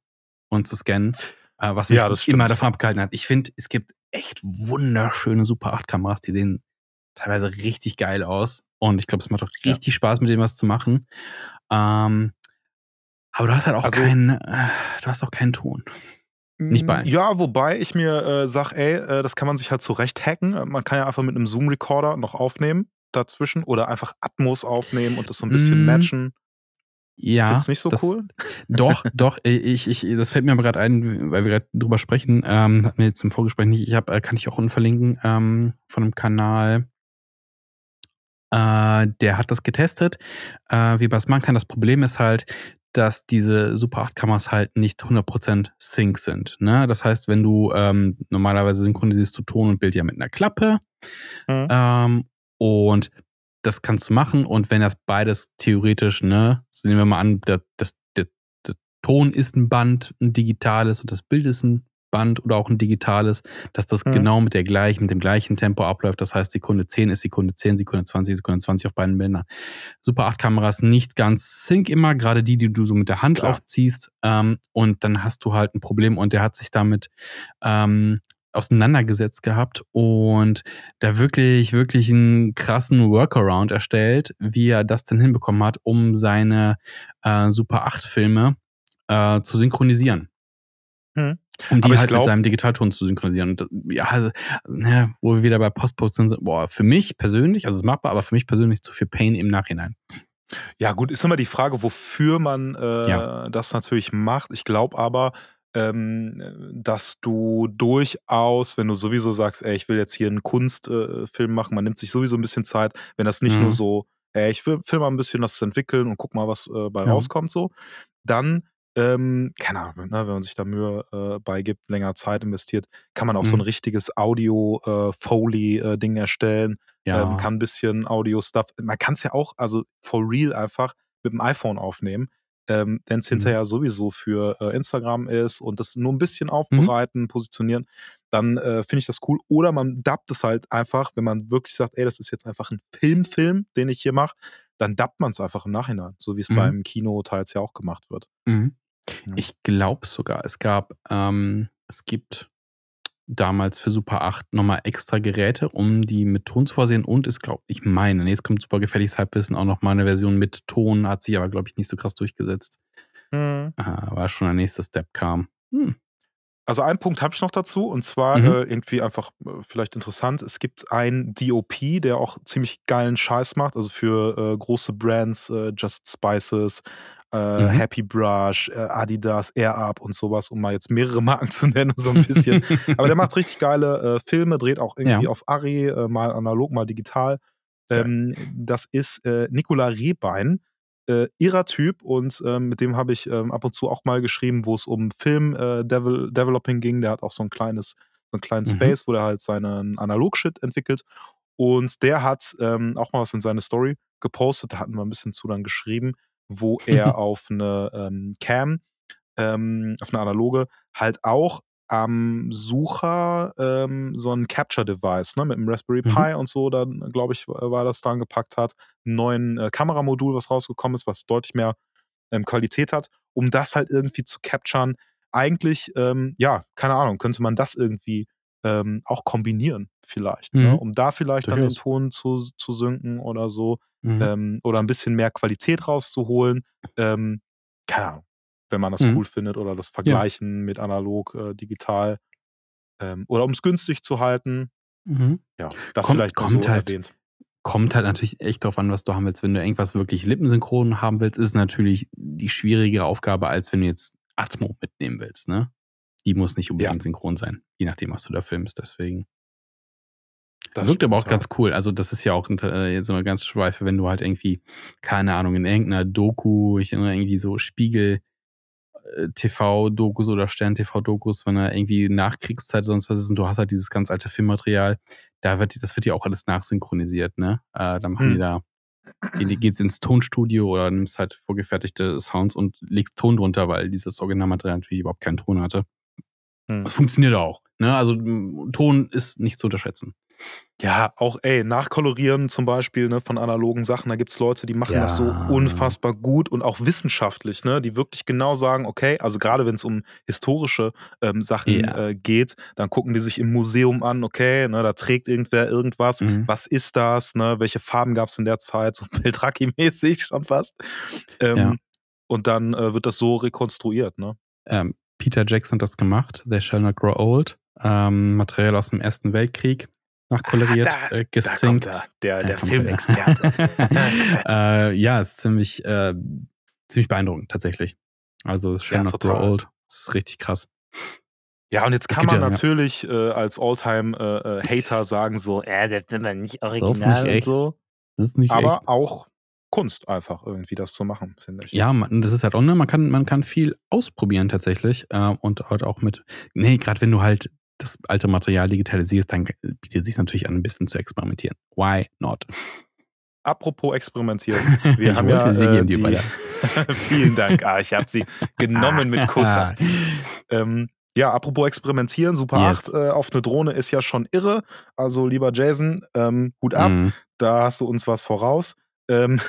und zu scannen, äh, was mich Ja, immer davon abgehalten hat. Ich finde, es gibt echt wunderschöne Super 8 Kameras, die sehen teilweise richtig geil aus und ich glaube, es macht auch Ja. richtig Spaß, mit dem was zu machen. Ähm, aber du hast halt auch Also- keinen, äh, du hast auch keinen Ton. Nicht bei allen. Ja, wobei ich mir äh, sag, ey, äh, das kann man sich halt zurecht hacken. Man kann ja einfach mit einem Zoom-Recorder noch aufnehmen dazwischen oder einfach Atmos aufnehmen und das so ein bisschen Mm, matchen. Ja. Findest du nicht so das, cool? Doch, doch, ich, ich, das fällt mir aber gerade ein, weil wir gerade drüber sprechen, ähm, hatten wir jetzt im Vorgespräch nicht, ich habe, äh, kann ich auch unten verlinken, ähm, von einem Kanal, äh, der hat das getestet, äh, wie man es machen kann. Das Problem ist halt, dass diese Super 8 Kameras halt nicht 100% Sync sind. Ne? Das heißt, wenn du ähm, normalerweise synchronisierst du Ton und Bild ja mit einer Klappe Mhm. ähm, und das kannst du machen und wenn das beides theoretisch, ne, so nehmen wir mal an, der, das, der, der Ton ist ein Band, ein digitales und das Bild ist ein Band oder auch ein digitales, dass das mhm. genau mit der gleichen, mit dem gleichen Tempo abläuft. Das heißt, Sekunde 10 ist Sekunde 10, Sekunde 20, Sekunde 20 auf beiden Bändern. Super 8 Kameras nicht ganz sync immer, gerade die, die du so mit der Hand Klar. aufziehst. Ähm, und dann hast du halt ein Problem und der hat sich damit ähm, auseinandergesetzt gehabt und da wirklich, wirklich einen krassen Workaround erstellt, wie er das denn hinbekommen hat, um seine äh, Super 8 Filme äh, zu synchronisieren. Hm. Um die halt glaub, mit seinem Digitalton zu synchronisieren. Und ja, also, ne, wo wir wieder bei Postproduktion sind, boah, für mich persönlich, also es ist machbar, aber für mich persönlich zu viel Pain im Nachhinein. Ja, gut, ist immer die Frage, wofür man äh, ja. das natürlich macht. Ich glaube aber, ähm, dass du durchaus, wenn du sowieso sagst, ey, ich will jetzt hier einen Kunstfilm äh, machen, man nimmt sich sowieso ein bisschen Zeit, wenn das nicht mhm. nur so, ey, ich will, will mal ein bisschen das entwickeln und guck mal, was äh, bei ja. rauskommt, so, dann ähm, keine Ahnung, ne, wenn man sich da Mühe äh, beigibt, länger Zeit investiert, kann man auch mhm. so ein richtiges Audio-Foley-Ding äh, erstellen. Ja. Ähm, kann ein bisschen Audio-Stuff. Man kann es ja auch, also for real einfach mit dem iPhone aufnehmen. Ähm, Wenn es mhm. hinterher sowieso für äh, Instagram ist und das nur ein bisschen mhm. aufbereiten, mhm. positionieren, dann äh, finde ich das cool. Oder man dubbt es halt einfach, wenn man wirklich sagt, ey, das ist jetzt einfach ein Filmfilm, den ich hier mache, dann dubbt man es einfach im Nachhinein, so wie es mhm. beim Kino teils ja auch gemacht wird. Mhm. Ich glaube sogar, es gab, ähm, es gibt damals für Super 8 nochmal extra Geräte, um die mit Ton zu versehen und es glaube ich meine, nee, jetzt kommt super gefährliches Halbwissen auch noch mal eine Version mit Ton, hat sich aber glaube ich nicht so krass durchgesetzt. Mhm. Äh, war schon der nächste Step kam. Hm. Also einen Punkt habe ich noch dazu und zwar mhm. äh, irgendwie einfach äh, vielleicht interessant. Es gibt einen DOP, der auch ziemlich geilen Scheiß macht, also für äh, große Brands, äh, Just Spices, äh, mhm. Happy Brush, äh, Adidas, Air Up und sowas, um mal jetzt mehrere Marken zu nennen, so ein bisschen. Aber der macht richtig geile Filme, dreht auch irgendwie ja. auf Ari, mal analog, mal digital. Ähm, das ist Nicola Rehbein. Äh, irrer Typ und ähm, mit dem habe ich ähm, ab und zu auch mal geschrieben, wo es um Film äh, Devel Developing ging. Der hat auch so ein kleines, so einen kleinen mhm. Space, wo er halt seinen Analog-Shit entwickelt. Und der hat ähm, auch mal was in seine Story gepostet, da hatten wir ein bisschen zu dann geschrieben, wo er auf eine ähm, Cam, ähm, auf eine analoge, halt auch am Sucher ähm, so ein Capture-Device, ne, mit einem Raspberry mhm. Pi und so, dann glaube ich, war das dran gepackt hat, einen neuen äh, Kameramodul, was rausgekommen ist, was deutlich mehr ähm, Qualität hat, um das halt irgendwie zu capturen. Eigentlich, ähm, ja, keine Ahnung, könnte man das irgendwie ähm, auch kombinieren, vielleicht, ne, mhm. ne, um da vielleicht Durchaus. dann den Ton zu, zu synken oder so mhm. ähm, oder ein bisschen mehr Qualität rauszuholen. Ähm, keine Ahnung, wenn man das mhm. cool findet oder das Vergleichen ja. mit analog, äh, digital ähm, oder um es günstig zu halten. Mhm. Ja, das kommt, vielleicht kommt so halt, erwähnt. Kommt halt natürlich echt darauf an, was du haben willst. Wenn du irgendwas wirklich lippensynchron haben willst, ist natürlich die schwierigere Aufgabe, als wenn du jetzt Atmo mitnehmen willst, ne? Die muss nicht unbedingt ja. synchron sein, je nachdem, was du da filmst. Deswegen. Das wirkt aber auch ja. ganz cool. Also das ist ja auch äh, jetzt immer ganz schweife, wenn du halt irgendwie, keine Ahnung, in irgendeiner Doku, ich erinnere irgendwie so Spiegel TV-Dokus oder Stern-TV-Dokus, wenn er irgendwie Nachkriegszeit sonst was ist und du hast halt dieses ganz alte Filmmaterial, da wird, das wird ja auch alles nachsynchronisiert, ne? Äh, da machen hm. die da, geht's ins Tonstudio oder nimmst halt vorgefertigte Sounds und legst Ton drunter, weil dieses Originalmaterial natürlich überhaupt keinen Ton hatte. Hm. Das funktioniert auch. Ne? Also Ton ist nicht zu unterschätzen. Ja, auch, ey, nachkolorieren zum Beispiel ne, von analogen Sachen. Da gibt es Leute, die machen ja. das so unfassbar gut und auch wissenschaftlich, ne, die wirklich genau sagen, okay, also gerade wenn es um historische ähm, Sachen ja. äh, geht, dann gucken die sich im Museum an, okay, ne, da trägt irgendwer irgendwas, mhm. was ist das, ne, welche Farben gab es in der Zeit, so Beltraki-mäßig schon fast. Ähm, ja. Und dann äh, wird das so rekonstruiert, ne? Ähm, Peter Jackson hat das gemacht, They Shall Not Grow Old. Ähm, Material aus dem Ersten Weltkrieg nachkoloriert, ah, da, äh, gesinkt. Da der, der Filmexperte. äh, ja, ist ziemlich, äh, ziemlich beeindruckend tatsächlich. Also Shall ja, Grow Old. Das ist richtig krass. Ja, und jetzt kann man ja, natürlich ja. Äh, als Alltime-Hater äh, sagen so, äh, das ist nicht original nicht und so. Das ist nicht Aber echt. auch Kunst einfach irgendwie das zu machen, finde ich. Ja, man, das ist halt auch, ne, man kann, man kann viel ausprobieren tatsächlich äh, und halt auch mit, nee, gerade wenn du halt das alte Material digitalisierst, dann bietet es sich natürlich an, ein bisschen zu experimentieren. Why not? Apropos experimentieren. Wir haben ja sie äh, die, Vielen Dank. Ah, ich habe sie genommen mit Kuss. ähm, Ja, apropos experimentieren, Super Yes. 8 äh, auf eine Drohne ist ja schon irre. Also, lieber Jason, ähm, Hut ab, Mhm. da hast du uns was voraus. Ähm,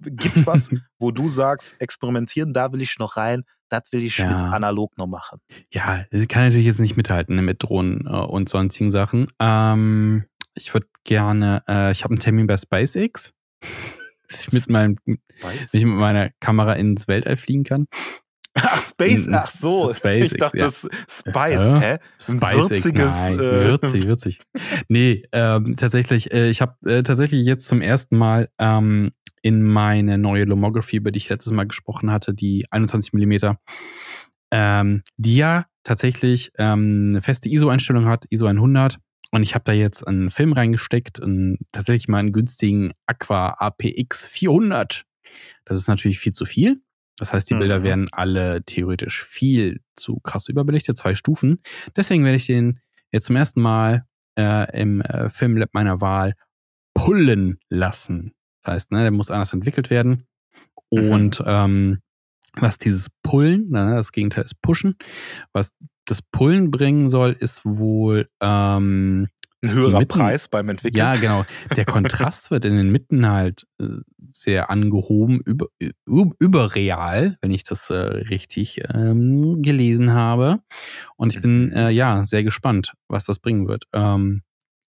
gibt's was, wo du sagst, experimentieren, da will ich noch rein, das will ich mit Ja. analog noch machen. Ja, sie kann natürlich jetzt nicht mithalten ne, mit Drohnen äh, und sonstigen Sachen. Ähm, ich würde gerne, äh, ich habe einen Termin bei SpaceX, dass ich mit, meinem, mit ich mit meiner Kamera ins Weltall fliegen kann. Ach, Space, ach so. SpaceX, ich dachte, ja. das Spice, Äh, hä? SpaceX, würziges, nein, äh, würzig, würzig. Nee, ähm, tatsächlich, äh, ich habe äh, tatsächlich jetzt zum ersten Mal ähm, in meine neue Lomography, über die ich letztes Mal gesprochen hatte, die 21 Millimeter, ähm, die ja tatsächlich ähm, eine feste ISO-Einstellung hat, ISO 100. Und ich habe da jetzt einen Film reingesteckt, und tatsächlich mal einen günstigen Aqua APX 400. Das ist natürlich viel zu viel. Das heißt, die Bilder Mhm. werden alle theoretisch viel zu krass überbelichtet, zwei Stufen. Deswegen werde ich den jetzt zum ersten Mal äh, im äh, Filmlab meiner Wahl pullen lassen. Das heißt, ne, der muss anders entwickelt werden. Mhm. Und ähm, was dieses Pullen, ne, das Gegenteil ist Pushen, was das Pullen bringen soll, ist wohl ähm, Ein höherer Mitten- Preis beim Entwickeln. ja, genau. Der Kontrast wird in den Mitten halt äh, sehr angehoben, über, überreal, wenn ich das äh, richtig ähm, gelesen habe. Und ich bin Mhm. äh, ja sehr gespannt, was das bringen wird. Ähm,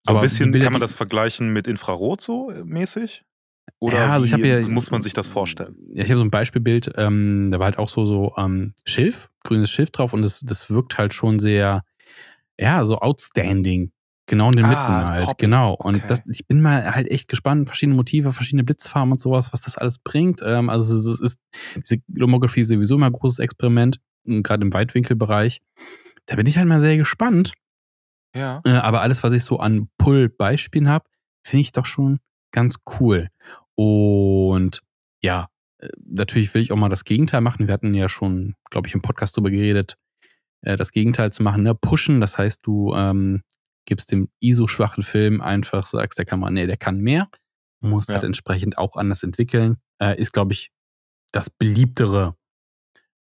so ein bisschen Bilder, kann man das vergleichen mit Infrarot so äh, mäßig? Oder ja, also wie ja, muss man sich das vorstellen? Ja, ich habe so ein Beispielbild, ähm, da war halt auch so, so ähm, Schilf, grünes Schilf drauf und das, das wirkt halt schon sehr, ja, so outstanding. Genau in den Ah, Mitten halt, poppig. genau. Und Okay. das, ich bin mal halt echt gespannt, verschiedene Motive, verschiedene Blitzfarben und sowas, was das alles bringt. Ähm, also es ist, diese Lomography ist sowieso immer ein großes Experiment, m, gerade im Weitwinkelbereich. Da bin ich halt mal sehr gespannt. Ja. Äh, aber alles, was ich so an Pull-Beispielen habe, finde ich doch schon ganz cool. Und ja, äh, natürlich will ich auch mal das Gegenteil machen. Wir hatten ja schon, glaube ich, im Podcast drüber geredet, äh, das Gegenteil zu machen, ne? Pushen. Das heißt, du ähm, gibst dem ISO-schwachen Film einfach, sagst der Kamera, nee, der kann mehr. Muss Ja. halt entsprechend auch anders entwickeln. Äh, ist, glaube ich, das beliebtere.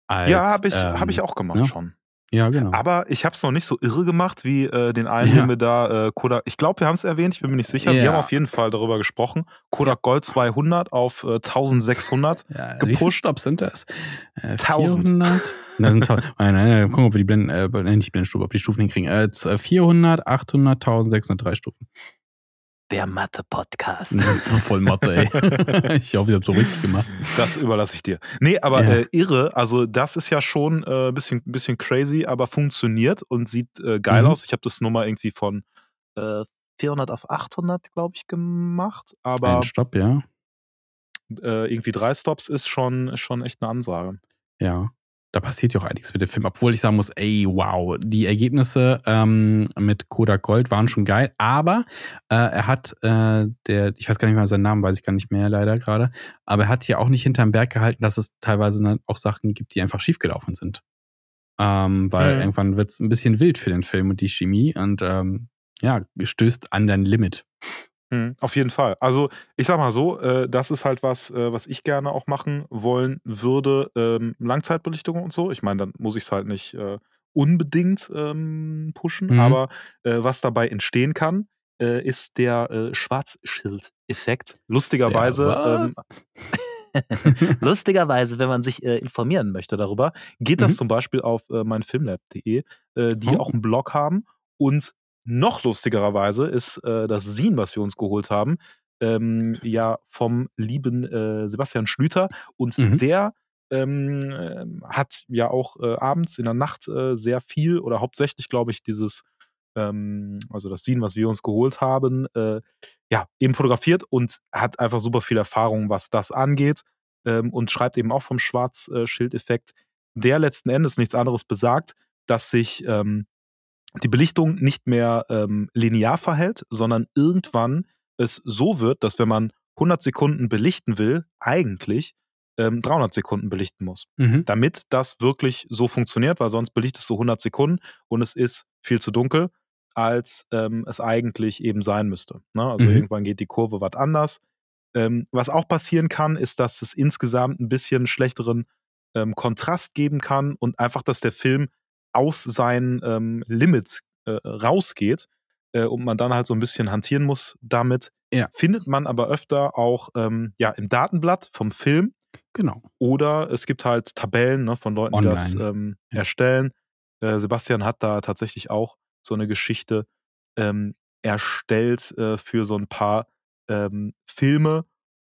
Als, ja, habe ich, ähm, hab ich auch gemacht ne? schon. Ja, genau. Aber ich habe es noch nicht so irre gemacht wie äh, den einen, Ja. den wir da, äh, Kodak, ich glaube, wir haben es erwähnt, ich bin mir nicht sicher. Wir Ja. haben auf jeden Fall darüber gesprochen. Kodak Gold 200 auf äh, 1600. Ja, gepusht. Stops sind das? Äh, 1000. 400? Da sind tausend. Nein, nein, nein, gucken, ob wir die Blenden, äh, nicht Blendenstufe, ob die Stufen hinkriegen. Äh, z- 400, 800, 1603 Stufen. Der Mathe-Podcast. Voll Mathe, ey. ich hoffe, ich habe so richtig gemacht. Das überlasse ich dir. Nee, aber Ja. äh, irre, also das ist ja schon ein äh, bisschen, bisschen crazy, aber funktioniert und sieht äh, geil Mhm. aus. Ich habe das nur mal irgendwie von äh, 400 auf 800, glaube ich, gemacht. Aber Ein Stopp, ja. äh, irgendwie drei Stops ist schon, ist schon echt eine Ansage. Ja. Da passiert ja auch einiges mit dem Film, obwohl ich sagen muss, ey, wow, die Ergebnisse ähm, mit Kodak Gold waren schon geil, aber äh, er hat, äh, der, ich weiß gar nicht mehr seinen Namen, weiß ich gar nicht mehr leider gerade, aber er hat hier auch nicht hinterm Berg gehalten, dass es teilweise dann auch Sachen gibt, die einfach schiefgelaufen sind. Ähm, weil Mhm. irgendwann wird es ein bisschen wild für den Film und die Chemie und ähm, ja, stößt an dein Limit. Mhm, auf jeden Fall. Also ich sag mal so, äh, das ist halt was, äh, was ich gerne auch machen wollen würde. Ähm, Langzeitbelichtung und so. Ich meine, dann muss ich es halt nicht äh, unbedingt ähm, pushen, Mhm. aber äh, was dabei entstehen kann, äh, ist der äh, Schwarzschild-Effekt. Lustigerweise. Ähm, Lustigerweise, wenn man sich äh, informieren möchte darüber, geht das Mhm. zum Beispiel auf äh, meinfilmlab.de, äh, die Oh. auch einen Blog haben. Und noch lustigerweise ist äh, das Sin, was wir uns geholt haben, ähm, ja vom lieben äh, Sebastian Schlüter. Und Mhm. der ähm, hat ja auch äh, abends in der Nacht äh, sehr viel oder hauptsächlich, glaube ich, dieses, ähm, also das Sin, was wir uns geholt haben, äh, ja, eben fotografiert und hat einfach super viel Erfahrung, was das angeht ähm, und schreibt eben auch vom Schwarzschildeffekt, der letzten Endes nichts anderes besagt, dass sich ähm, die Belichtung nicht mehr ähm, linear verhält, sondern irgendwann es so wird, dass wenn man 100 Sekunden belichten will, eigentlich ähm, 300 Sekunden belichten muss, Mhm. damit das wirklich so funktioniert, weil sonst belichtest du 100 Sekunden und es ist viel zu dunkel, als ähm, es eigentlich eben sein müsste. Ne? Also Mhm. irgendwann geht die Kurve was anders. Ähm, was auch passieren kann, ist, dass es insgesamt ein bisschen schlechteren ähm, Kontrast geben kann und einfach, dass der Film aus seinen ähm, Limits äh, rausgeht äh, und man dann halt so ein bisschen hantieren muss damit. Ja. Findet man aber öfter auch ähm, ja, im Datenblatt vom Film. Genau. Oder es gibt halt Tabellen ne, von Leuten, die das Online. ähm, Ja. erstellen. Äh, Sebastian hat da tatsächlich auch so eine Geschichte ähm, erstellt äh, für so ein paar ähm, Filme.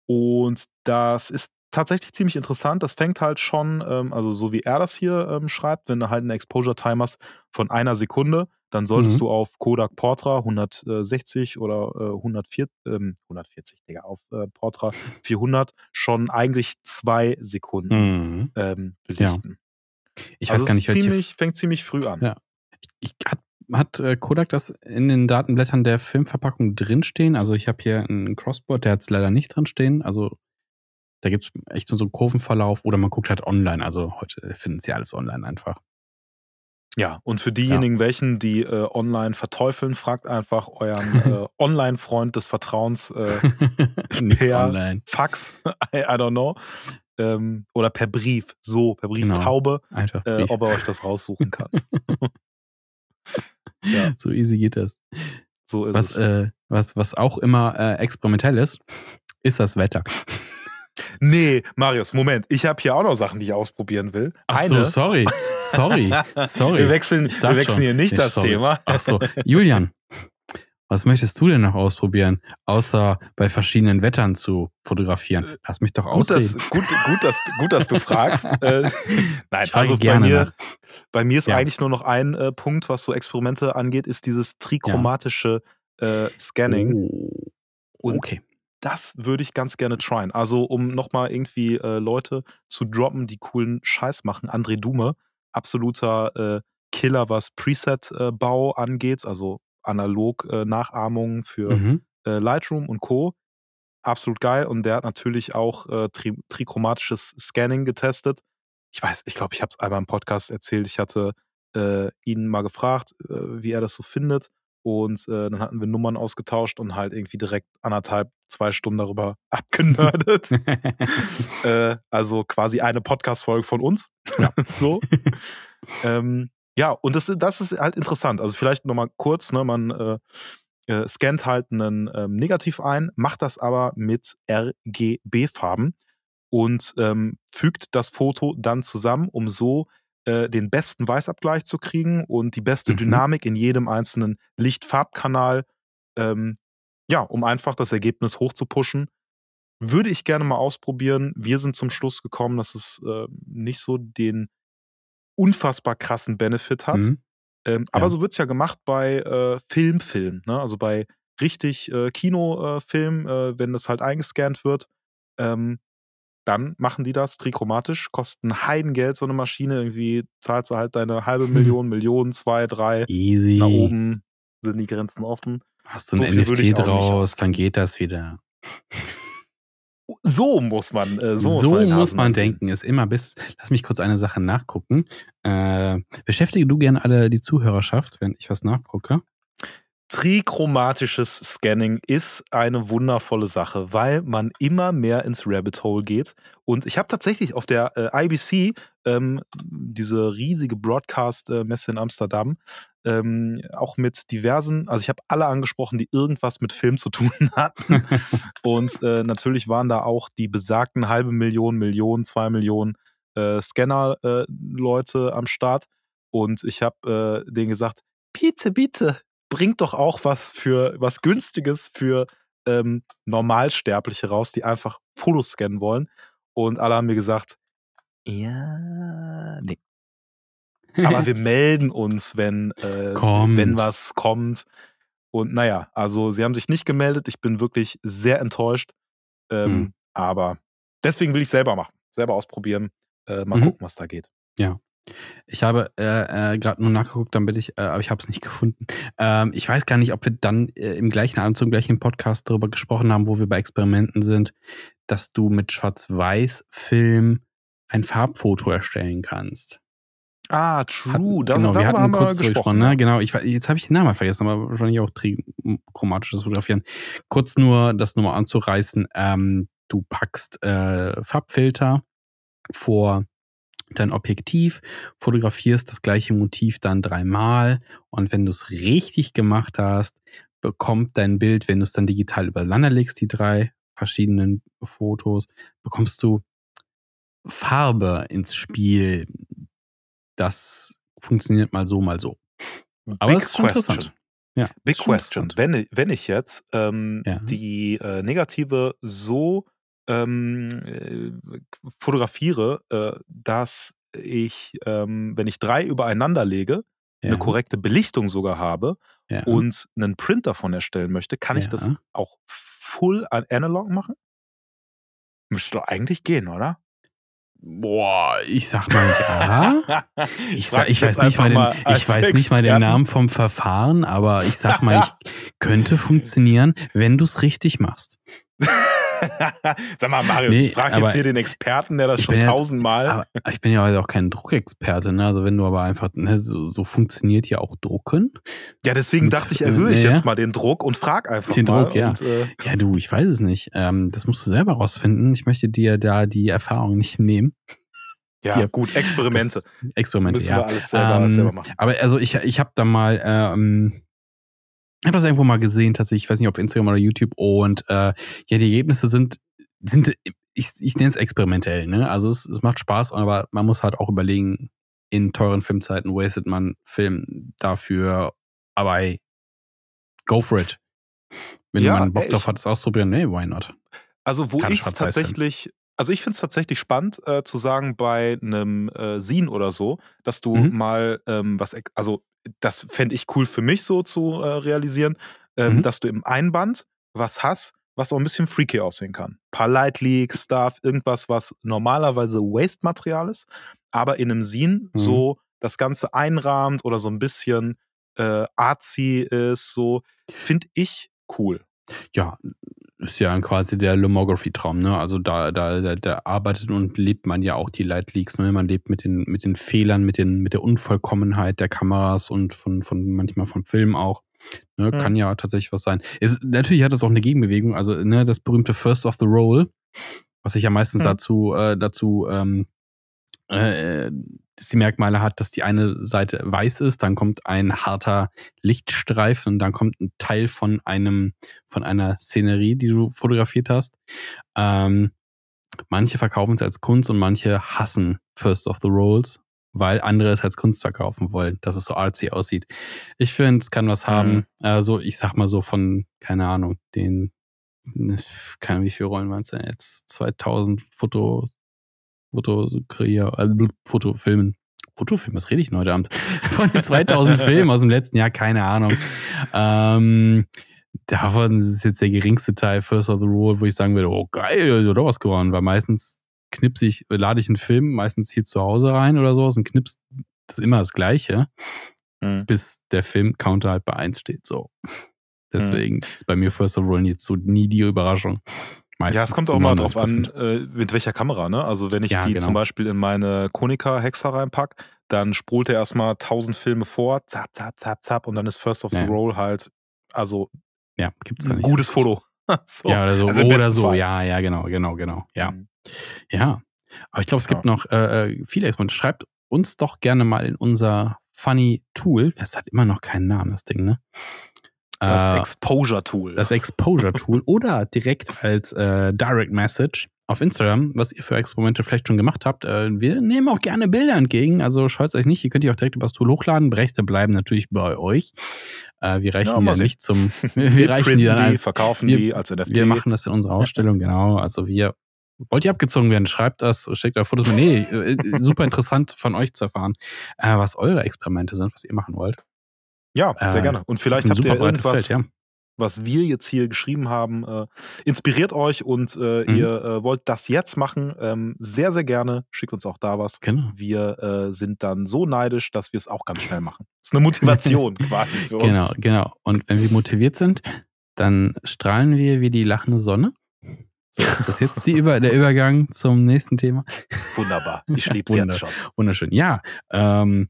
Und das ist tatsächlich ziemlich interessant. Das fängt halt schon, ähm, also so wie er das hier ähm, schreibt, wenn du halt einen Exposure-Time hast von einer Sekunde, dann solltest Mhm. du auf Kodak Portra 160 oder äh, 140, ähm, 140, Digga, auf äh, Portra 400 schon eigentlich zwei Sekunden Mhm. ähm, belichten. Ich also weiß gar nicht, ziemlich, fängt ziemlich früh an. Ja. Ich, hat, hat äh, Kodak das in den Datenblättern der Filmverpackung drinstehen? Also ich habe hier einen Crossboard, der hat es leider nicht drinstehen. Also da gibt es echt nur so einen Kurvenverlauf oder man guckt halt online. Also heute finden sie alles online einfach. Ja, und für diejenigen, welchen, die äh, online verteufeln, fragt einfach euren äh, Online-Freund des Vertrauens äh, per online. Fax, I, I don't know, ähm, oder per Brief, so, per Genau. Brieftaube, Einfach äh, Brief. ob er euch das raussuchen kann. ja, so easy geht das. so ist Was, es. äh, was, was auch immer äh, experimentell ist, ist das Wetter. Nee, Marius, Moment, ich habe hier auch noch Sachen, die ich ausprobieren will. Ach Eine, so, sorry. Sorry. Sorry. wir wechseln, wir wechseln schon. hier nicht Ich- das sorry. Thema. Ach so, Julian, was möchtest du denn noch ausprobieren, außer bei verschiedenen Wettern zu fotografieren? Lass mich doch Gut dass, gut, gut, dass, gut, dass du fragst. Äh, nein, Ich frage also bei mir, nach. bei mir ist Ja. eigentlich nur noch ein äh, Punkt, was so Experimente angeht, ist dieses trichromatische äh, Scanning. Oh. Okay. Das würde ich ganz gerne tryen. Also, um nochmal irgendwie äh, Leute zu droppen, die coolen Scheiß machen. André Dume, absoluter äh, Killer, was Preset-Bau angeht, also analog äh, Nachahmungen für Mhm. äh, Lightroom und Co. Absolut geil. Und der hat natürlich auch äh, tri trichromatisches Scanning getestet. Ich weiß, ich glaube, ich habe es einmal im Podcast erzählt. Ich hatte äh, ihn mal gefragt, äh, wie er das so findet. Und äh, dann hatten wir Nummern ausgetauscht und halt irgendwie direkt anderthalb, zwei Stunden darüber abgenördet. äh, also quasi eine Podcast-Folge von uns. Ja. so. ähm, ja, und das, das ist halt interessant. Also vielleicht nochmal kurz, ne, man äh, äh, scannt halt einen ähm, Negativ ein, macht das aber mit RGB-Farben und ähm, fügt das Foto dann zusammen, um so äh, den besten Weißabgleich zu kriegen und die beste Mhm. Dynamik in jedem einzelnen Licht-Farbkanal, ähm, ja, um einfach das Ergebnis hochzupushen. Würde ich gerne mal ausprobieren. Wir sind zum Schluss gekommen, dass es äh, nicht so den unfassbar krassen Benefit hat. Mhm. Ähm, aber Ja. so wird es ja gemacht bei äh, Filmfilm, ne? also bei richtig äh, Kinofilm, äh, wenn das halt eingescannt wird, ähm, dann machen die das trichromatisch, kosten Heidengeld, so eine Maschine. Irgendwie zahlst du halt deine halbe Hm. Million, Million, zwei, drei. Easy. Nach oben sind die Grenzen offen. Hast du So ein NFT draus, dann geht das wieder. So muss man, äh, so, So, muss man, muss man denken, ist immer bis. Lass mich kurz eine Sache nachgucken. Äh, beschäftige du gerne alle die Zuhörerschaft, wenn ich was nachgucke? Trichromatisches Scanning ist eine wundervolle Sache, weil man immer mehr ins Rabbit Hole geht. Und ich habe tatsächlich auf der äh, IBC, ähm, diese riesige Broadcast-Messe in Amsterdam, ähm, auch mit diversen, also ich habe alle angesprochen, die irgendwas mit Film zu tun hatten. Und äh, natürlich waren da auch die besagten halbe Million, Million, zwei Millionen äh, Scanner-Leute am Start. Und ich habe äh, denen gesagt, bitte, bitte, bringt doch auch was für was Günstiges für ähm, Normalsterbliche raus, die einfach Fotos scannen wollen. Und alle haben mir gesagt, ja, nee. Aber wir melden uns, wenn, äh, wenn was kommt. Und naja, also sie haben sich nicht gemeldet. Ich bin wirklich sehr enttäuscht. Ähm, Mhm. Aber deswegen will ich selber machen, selber ausprobieren, äh, mal Mhm. gucken, was da geht. Ich habe äh, äh, gerade nur nachgeguckt, damit ich, äh, aber ich habe es nicht gefunden. Ähm, ich weiß gar nicht, ob wir dann äh, im gleichen Anzug, im gleichen Podcast darüber gesprochen haben, wo wir bei Experimenten sind, dass du mit Schwarz-Weiß-Film ein Farbfoto erstellen kannst. Ah, true. Hatten, das, genau, wir hatten haben wir kurz drüber gesprochen. ne? Genau, ich, jetzt habe ich den Namen vergessen, aber wahrscheinlich auch trichromatisches Fotografieren. Kurz nur, das nur mal anzureißen, ähm, du packst äh, Farbfilter vor dein Objektiv, fotografierst das gleiche Motiv dann dreimal und wenn du es richtig gemacht hast, bekommt dein Bild, wenn du es dann digital übereinander legst, die drei verschiedenen Fotos, bekommst du Farbe ins Spiel. Das funktioniert mal so, mal so. Aber Big es ist question. interessant. Ja, Big question. Wenn, ich- wenn ich jetzt ähm, Ja. die äh, Negative so ähm, äh, fotografiere, äh, dass ich, ähm, wenn ich drei übereinander lege, Ja, eine korrekte Belichtung sogar habe ja. und einen Print davon erstellen möchte, kann ich Ja. das auch full an analog machen? Müsste doch eigentlich gehen, oder? Boah, ich sag mal ja. Ich, sag, ich, weiß nicht mal den, ich weiß nicht mal den. Namen vom Verfahren, aber ich sag mal, ich könnte funktionieren, wenn du es richtig machst. Sag mal, Marius, Nee, ich frage aber jetzt hier den Experten, der das schon tausendmal. Ich bin ja also auch kein Druckexperte, ne? Also wenn du aber einfach, ne, so, so funktioniert ja auch Drucken. Ja, deswegen mit- dachte ich, erhöhe ich ja, jetzt mal den Druck und frag einfach Den mal. Druck, ja. Und, äh, Ja, du, ich weiß es nicht. Ähm, das musst du selber rausfinden. Ich möchte dir da die Erfahrung nicht nehmen. ja, Die- gut, Experimente. Das, Experimente, Müssen ja. wir alles selber, Ähm, selber machen. Aber also ich, ich habe da mal, ähm, ich habe das irgendwo mal gesehen, tatsächlich, ich weiß nicht, ob Instagram oder YouTube und äh, ja, die Ergebnisse sind, sind ich, ich nenne es experimentell, ne? Also es, es macht Spaß, aber man muss halt auch überlegen, in teuren Filmzeiten wastet man Film dafür, aber ey, go for it. Wenn Ja, man Bock ey, drauf hat, es auszuprobieren, nee, why not? Also, wo ich tatsächlich, also ich finde es tatsächlich spannend äh, zu sagen bei einem äh, Scene oder so, dass du Mhm. mal ähm, was, also das fände ich cool für mich so zu äh, realisieren, ähm, Mhm. dass du im Einband was hast, was auch ein bisschen freaky aussehen kann. Ein paar Light Leaks, Stuff, irgendwas, was normalerweise Waste-Material ist, aber in einem Scene Mhm. so das Ganze einrahmt oder so ein bisschen äh, artsy ist, so finde ich cool. ja, ist ja quasi der Lomography-Traum, ne? Also da, da, da, da arbeitet und lebt man ja auch die Light Leaks, ne? Man lebt mit den, mit den Fehlern, mit den, mit der Unvollkommenheit der Kameras und von, von manchmal vom Film auch. Ne? Mhm. Kann ja tatsächlich was sein. Es, natürlich hat es auch eine Gegenbewegung, also ne, das berühmte First of the Roll, was sich ja meistens Mhm. dazu, äh, dazu ähm, äh, dass die Merkmale hat, dass die eine Seite weiß ist, dann kommt ein harter Lichtstreifen und dann kommt ein Teil von einem, von einer Szenerie, die du fotografiert hast. Ähm, manche verkaufen es als Kunst und manche hassen First of the Rolls, weil andere es als Kunst verkaufen wollen, dass es so artsy aussieht. Ich finde, es kann was haben. Also, ich sag mal so von, keine Ahnung, den, keine Ahnung, wie viele Rollen waren es denn jetzt? 2000 Foto, Foto kreier, äh, Fotofilmen. Fotofilm, was rede ich denn heute Abend? Von den 2000 Filmen aus dem letzten Jahr, keine Ahnung. Ähm, davon ist jetzt der geringste Teil First of the Roll, wo ich sagen würde, oh geil, oder was geworden, weil meistens knipse ich, lade ich einen Film meistens hier zu Hause rein oder sowas und knips das immer das Gleiche, Mhm. bis der Film-Counter halt bei 1 steht, so. Deswegen ist bei mir First of the Roll jetzt so nie die Überraschung. Meistens Ja, es kommt auch mal drauf an, 99%. äh, mit welcher Kamera, ne? Also wenn ich Ja, die genau. zum Beispiel in meine Konica Hexa reinpack, dann sprult er erstmal tausend Filme vor, zap, zap, zap, zap, und dann ist First of the Ja. Roll halt, also Ja, gibt's ein nicht. gutes Foto. so. Ja, oder so. Also oder so. Fall. Ja, ja, genau, genau, genau. Ja. Mhm. Ja. Aber ich glaube, es gibt Ja. noch äh, äh, viele Experimente. Schreibt uns doch gerne mal in unser Funny Tool. Das hat immer noch keinen Namen, das Ding, ne? Das Äh, Exposure Tool. das Exposure Tool oder direkt als äh, Direct Message auf Instagram, was ihr für Experimente vielleicht schon gemacht habt. Äh, wir nehmen auch gerne Bilder entgegen, also scheut euch nicht. Ihr könnt die auch direkt über das Tool hochladen. Rechte bleiben natürlich bei euch. Äh, wir reichen Ja, die dann nicht zum. Wir, wir reichen die dann die, ein, verkaufen wir- die als NFT. wir machen das in unserer Ausstellung, genau. Also wir. Wollt ihr abgezogen werden? Schreibt das, schickt euch Fotos. Nee, äh, super interessant von euch zu erfahren, äh, was eure Experimente sind, was ihr machen wollt. Ja, sehr äh, gerne. Und vielleicht habt ihr irgendwas, Feld, ja. was wir jetzt hier geschrieben haben, äh, inspiriert euch und äh, Mhm. ihr äh, wollt das jetzt machen, ähm, sehr, sehr gerne. Schickt uns auch da was. Genau. Wir äh, sind dann so neidisch, dass wir es auch ganz schnell machen. Das ist eine Motivation quasi für Genau, uns. genau. Und wenn wir motiviert sind, dann strahlen wir wie die lachende Sonne. So ist das jetzt die Über der Übergang zum nächsten Thema. Wunderbar. Ich liebe es jetzt schon. Wunderschön. Ja, ähm,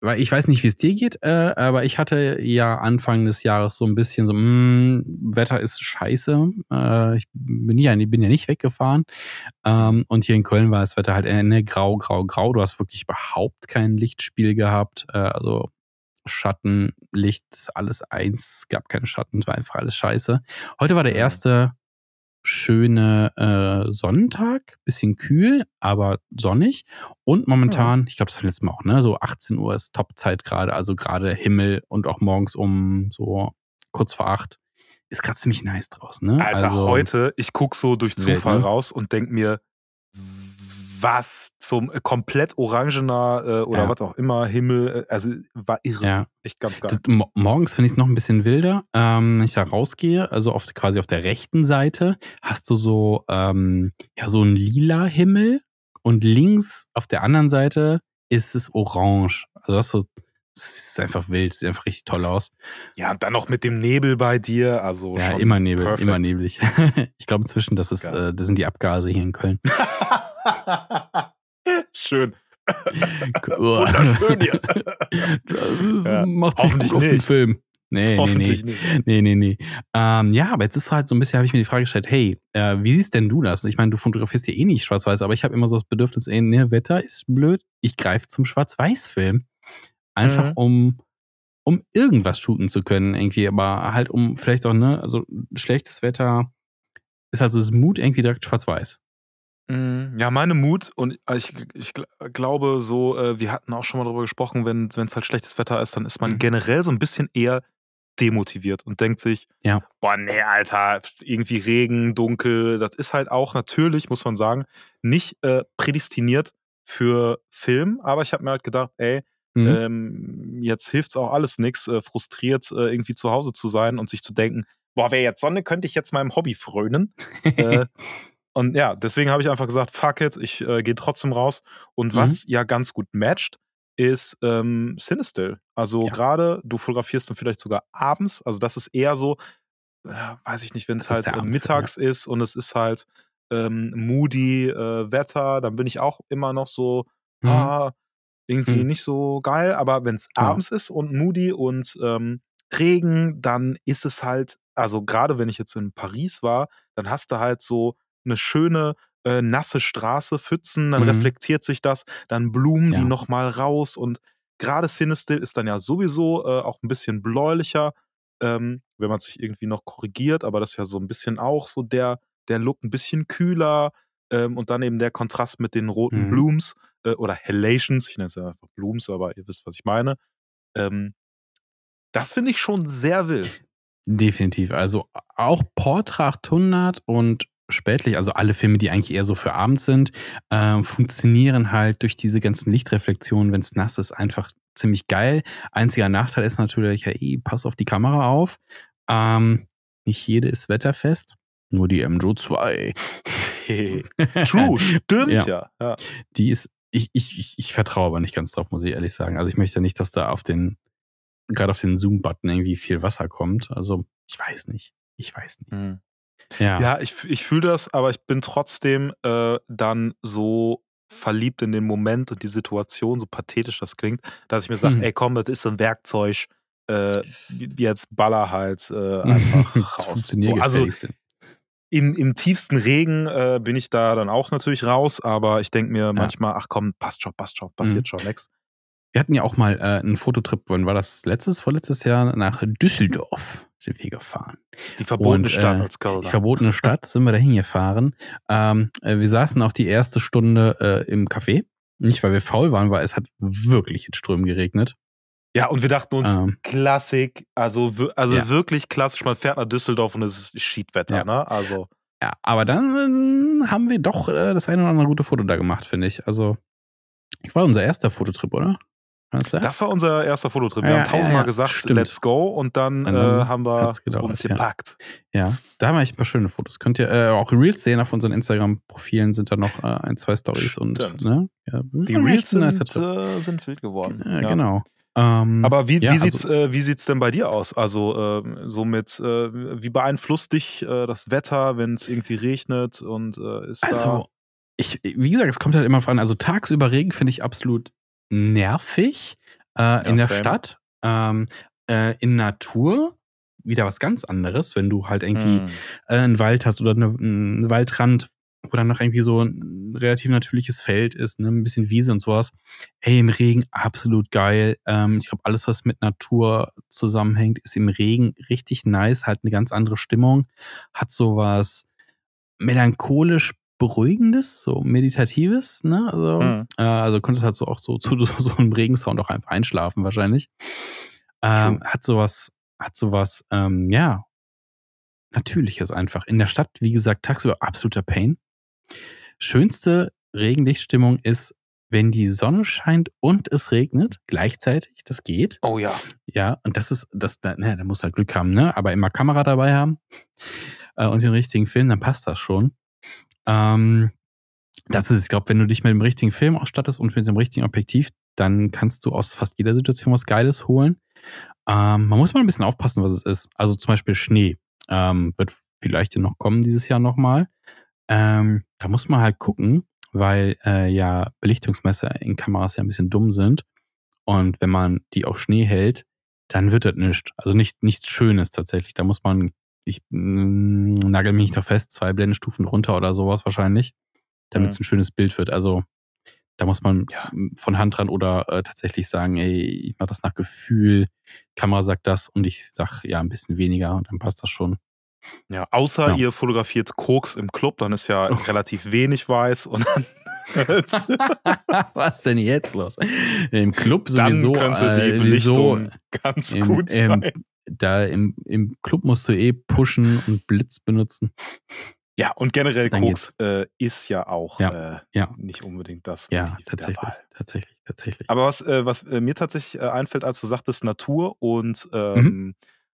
weil ich weiß nicht, wie es dir geht, äh, aber ich hatte ja Anfang des Jahres so ein bisschen so, mh, mm, Wetter ist scheiße. Äh, ich bin ja, bin ja nicht weggefahren. Ähm, und hier in Köln war das Wetter halt eine grau, grau, grau. Du hast wirklich überhaupt kein Lichtspiel gehabt. Äh, also Schatten, Licht, alles eins, gab keine Schatten, es war einfach alles scheiße. Heute war der erste schöne äh, Sonnentag, bisschen kühl, aber sonnig. Und momentan, ja. ich glaube, das war letztes Mal auch, ne? So 18 Uhr ist Topzeit gerade, also gerade Himmel und auch morgens um so kurz vor acht. Ist gerade ziemlich nice draußen, ne? Alter, also, heute, ich gucke so durch Zufall ne? raus und denk mir, was zum äh, komplett orangener äh, oder ja. was auch immer Himmel, äh, also war irre. Ja. Echt ganz geil. Das, morgens finde ich es noch ein bisschen wilder. Ähm, wenn ich da rausgehe, also auf, quasi auf der rechten Seite, hast du so, ähm, ja, so einen lila Himmel und links auf der anderen Seite ist es orange. Also das so, es ist einfach wild, sieht einfach richtig toll aus. Ja, und dann noch mit dem Nebel bei dir, also ja, immer Nebel, perfect. immer neblig. ich glaube inzwischen, das ist, äh, das sind die Abgase hier in Köln. Schön. Wunderschön hier. ja. Macht sich gut auf den Film. Nee, nee, nee. Nicht. Nee, nee, nee. Ähm, ja, aber jetzt ist halt so ein bisschen, habe ich mir die Frage gestellt, hey, äh, wie siehst denn du das? Ich meine, du fotografierst ja eh nicht schwarz-weiß, aber ich habe immer so das Bedürfnis, ey, ne, Wetter ist blöd, ich greife zum Schwarz-Weiß-Film. Einfach mhm. um, um irgendwas shooten zu können, irgendwie, aber halt um vielleicht auch, ne, also schlechtes Wetter ist halt so das Mut irgendwie direkt schwarz-weiß. Mhm, ja, meine Mut und äh, ich, ich glaube so, äh, wir hatten auch schon mal darüber gesprochen, wenn es halt schlechtes Wetter ist, dann ist man mhm. generell so ein bisschen eher demotiviert und denkt sich, ja. boah, nee, Alter, irgendwie Regen, dunkel, das ist halt auch natürlich, muss man sagen, nicht äh, prädestiniert für Film, aber ich habe mir halt gedacht, ey, mhm. ähm, jetzt hilft's auch alles nichts, äh, frustriert äh, irgendwie zu Hause zu sein und sich zu denken, boah, wäre jetzt Sonne, könnte ich jetzt meinem Hobby frönen. äh, Und ja, deswegen habe ich einfach gesagt, fuck it, ich äh, gehe trotzdem raus. Und was mhm. ja ganz gut matcht, ist ähm, Cinestill. Also ja. gerade, du fotografierst dann vielleicht sogar abends. Also das ist eher so, äh, weiß ich nicht, wenn es halt äh, mittags ja. ist und es ist halt ähm, moody äh, Wetter, dann bin ich auch immer noch so, mhm. ah, irgendwie mhm. nicht so geil. Aber wenn es ja. abends ist und moody und ähm, Regen, dann ist es halt, also gerade wenn ich jetzt in Paris war, dann hast du halt so eine schöne äh, nasse Straße, Pfützen, dann mhm. reflektiert sich das, dann blumen ja. die nochmal raus und gerade Cinestill ist dann ja sowieso äh, auch ein bisschen bläulicher, ähm, wenn man sich irgendwie noch korrigiert, aber das ist ja so ein bisschen auch so der, der Look ein bisschen kühler ähm, und dann eben der Kontrast mit den roten mhm. Blooms äh, oder Halations, ich nenne es ja einfach Blooms, aber ihr wisst, was ich meine. Ähm, das finde ich schon sehr wild. Definitiv. Also auch Portra 800 und spätlich, also alle Filme, die eigentlich eher so für abends sind, äh, funktionieren halt durch diese ganzen Lichtreflexionen, wenn es nass ist, einfach ziemlich geil. Einziger Nachteil ist natürlich, hey, pass auf die Kamera auf. Ähm, nicht jede ist wetterfest, nur die MJO 2. True, stimmt ja. ja. ja. Die ist, ich, ich, ich, ich vertraue aber nicht ganz drauf, muss ich ehrlich sagen. Also ich möchte nicht, dass da auf den, gerade auf den Zoom-Button irgendwie viel Wasser kommt. Also ich weiß nicht. Ich weiß nicht. Hm. Ja, ja ich, ich fühle das, aber ich bin trotzdem äh, dann so verliebt in den Moment und die Situation, so pathetisch das klingt, dass ich mir sage, hm. ey komm, das ist so ein Werkzeug, äh, jetzt baller halt äh, einfach raus. So, also im, im tiefsten Regen äh, bin ich da dann auch natürlich raus, aber ich denke mir ja. manchmal, ach komm, passt schon, passt schon, passiert mhm. schon, next. Wir hatten ja auch mal äh, einen Fototrip, wann war das letztes, vorletztes Jahr, nach Düsseldorf sind wir gefahren. Die verbotene und, Stadt äh, als Kölner. Die verbotene Stadt sind wir dahin gefahren. Ähm, äh, wir saßen auch die erste Stunde äh, im Café. Nicht, weil wir faul waren, weil es hat wirklich in Strömen geregnet. Ja, und wir dachten uns, ähm, Klassik, also, also ja. wirklich klassisch, man fährt nach Düsseldorf und es ist Schiedwetter, ja. ne? Also. Ja, aber dann äh, haben wir doch äh, das eine oder andere gute Foto da gemacht, finde ich. Also, ich war unser erster Fototrip, oder? Das war unser erster Fototrip. Wir ja, haben tausendmal ja, ja. gesagt, Stimmt. let's go und dann, dann äh, haben wir uns gepackt. Ja. da haben wir echt ein paar schöne Fotos. Könnt ihr äh, auch Reels sehen auf unseren Instagram-Profilen, sind da noch äh, ein, zwei Stories und ne? die Reels sind, äh, sind wild geworden. Genau. Ähm, Aber wie, wie, also, sieht's, äh, wie sieht's denn bei dir aus? Also äh, somit, äh, wie beeinflusst dich äh, das Wetter, wenn es irgendwie regnet und äh, ist also, da ich, wie gesagt, es kommt halt immer an. Also tagsüber Regen finde ich absolut nervig. Äh, in der same. Stadt, ähm, äh, in Natur wieder was ganz anderes, wenn du halt irgendwie mm. äh, einen Wald hast oder eine, einen Waldrand, wo dann noch irgendwie so ein relativ natürliches Feld ist, ne, ein bisschen Wiese und sowas. Ey, im Regen absolut geil. Ähm, ich glaube, alles, was mit Natur zusammenhängt, ist im Regen richtig nice, halt eine ganz andere Stimmung, hat sowas melancholisch Beruhigendes, so Meditatives, ne? Also, mhm. äh, also konntest halt so auch so zu so, so einem Regensound auch einfach einschlafen, wahrscheinlich. Ähm, hat sowas, hat sowas, ähm, ja, Natürliches einfach. In der Stadt, wie gesagt, tagsüber absoluter Pain. Schönste Regenlichtstimmung ist, wenn die Sonne scheint und es regnet gleichzeitig. Das geht. Oh ja. Ja, und das ist, das, da, ne, da muss halt Glück haben, ne? Aber immer Kamera dabei haben äh, und den richtigen Film, dann passt das schon. Ähm, das ist, ich glaube, wenn du dich mit dem richtigen Film ausstattest und mit dem richtigen Objektiv, dann kannst du aus fast jeder Situation was Geiles holen. Ähm, man muss mal ein bisschen aufpassen, was es ist. Also zum Beispiel Schnee ähm, wird vielleicht noch kommen dieses Jahr nochmal. Ähm, da muss man halt gucken, weil äh, ja Belichtungsmesser in Kameras ja ein bisschen dumm sind. Und wenn man die auf Schnee hält, dann wird das nichts. Also nicht nichts Schönes tatsächlich. Da muss man ich mm, nagel mich nicht da fest, zwei Blendenstufen runter oder sowas wahrscheinlich, damit es mhm. ein schönes Bild wird. Also da muss man ja. von Hand dran oder äh, tatsächlich sagen, ey, ich mache das nach Gefühl, Kamera sagt das und ich sag ja ein bisschen weniger und dann passt das schon. Ja, außer ja. ihr fotografiert Koks im Club, dann ist ja oh. relativ wenig weiß und dann Was denn jetzt los? Im Club sowieso. Dann könnte die Belichtung äh, ganz im, gut sein. Da im, im Club musst du eh pushen und Blitz benutzen. Ja, und generell Dann Koks äh, ist ja auch ja, äh, ja. nicht unbedingt das. Ja, tatsächlich, tatsächlich, tatsächlich. Aber was, äh, was äh, mir tatsächlich äh, einfällt, als du sagtest Natur und ähm, mhm.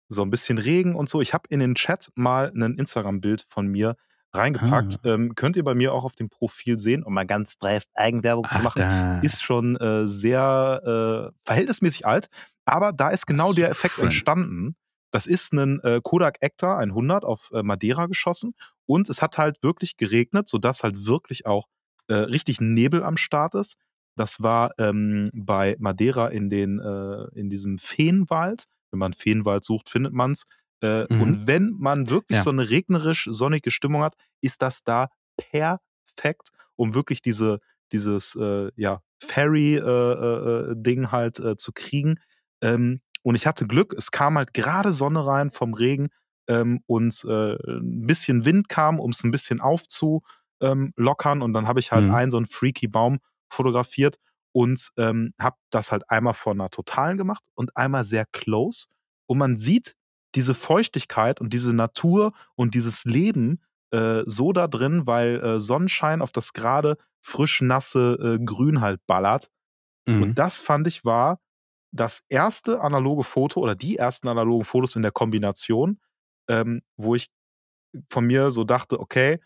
so ein bisschen Regen und so, ich habe in den Chat mal ein Instagram-Bild von mir reingepackt. Ah. Ähm, könnt ihr bei mir auch auf dem Profil sehen, um mal ganz dreist Eigenwerbung Ach, zu machen. Da. Ist schon äh, sehr äh, verhältnismäßig alt, aber da ist genau der Effekt friend. entstanden. Das ist ein äh, Kodak Ektar 100 auf äh, Madeira geschossen und es hat halt wirklich geregnet, sodass halt wirklich auch äh, richtig Nebel am Start ist. Das war ähm, bei Madeira in, den, äh, in diesem Feenwald. Wenn man Feenwald sucht, findet man es. Äh, mhm. Und wenn man wirklich ja. so eine regnerisch sonnige Stimmung hat, ist das da perfekt, um wirklich diese, dieses äh, ja, Ferry-Ding äh, äh, halt zu kriegen. Ähm, und ich hatte Glück, es kam halt gerade Sonne rein vom Regen ähm, und ein bisschen Wind kam, um es ein bisschen aufzulockern. Ähm, und dann habe ich halt mhm. einen so einen freaky Baum fotografiert und ähm, habe das halt einmal von einer totalen gemacht und einmal sehr close. Und man sieht diese Feuchtigkeit und diese Natur und dieses Leben äh, so da drin, weil äh, Sonnenschein auf das gerade frisch nasse äh, Grün halt ballert. Mhm. Und das fand ich war das erste analoge Foto oder die ersten analogen Fotos in der Kombination, ähm, wo ich von mir so dachte, okay,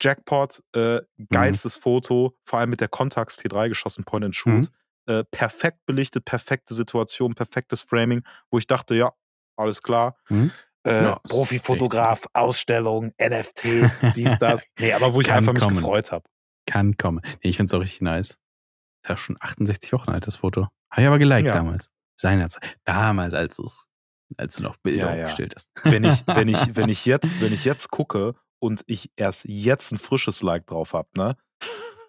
Jackpot, äh, geistes mhm. Foto, vor allem mit der Contax T3 geschossen, Point and Shoot. Mhm. Äh, perfekt belichtet, perfekte Situation, perfektes Framing, wo ich dachte, ja, alles klar. Mhm. Äh, ja, Profifotograf, Ausstellung, NFTs, dies, das. Nee, aber wo ich einfach mich kommen. gefreut habe. Kann kommen. Nee, ich finde es auch richtig nice. Ist ja schon 68 Wochen altes Foto. Habe ich aber geliked ja. damals. Seinerzeit. Damals, als du als du noch Bilder ja, aufgestellt hast. Wenn ich, wenn ich, wenn ich jetzt, wenn ich jetzt gucke und ich erst jetzt ein frisches Like drauf habe, ne?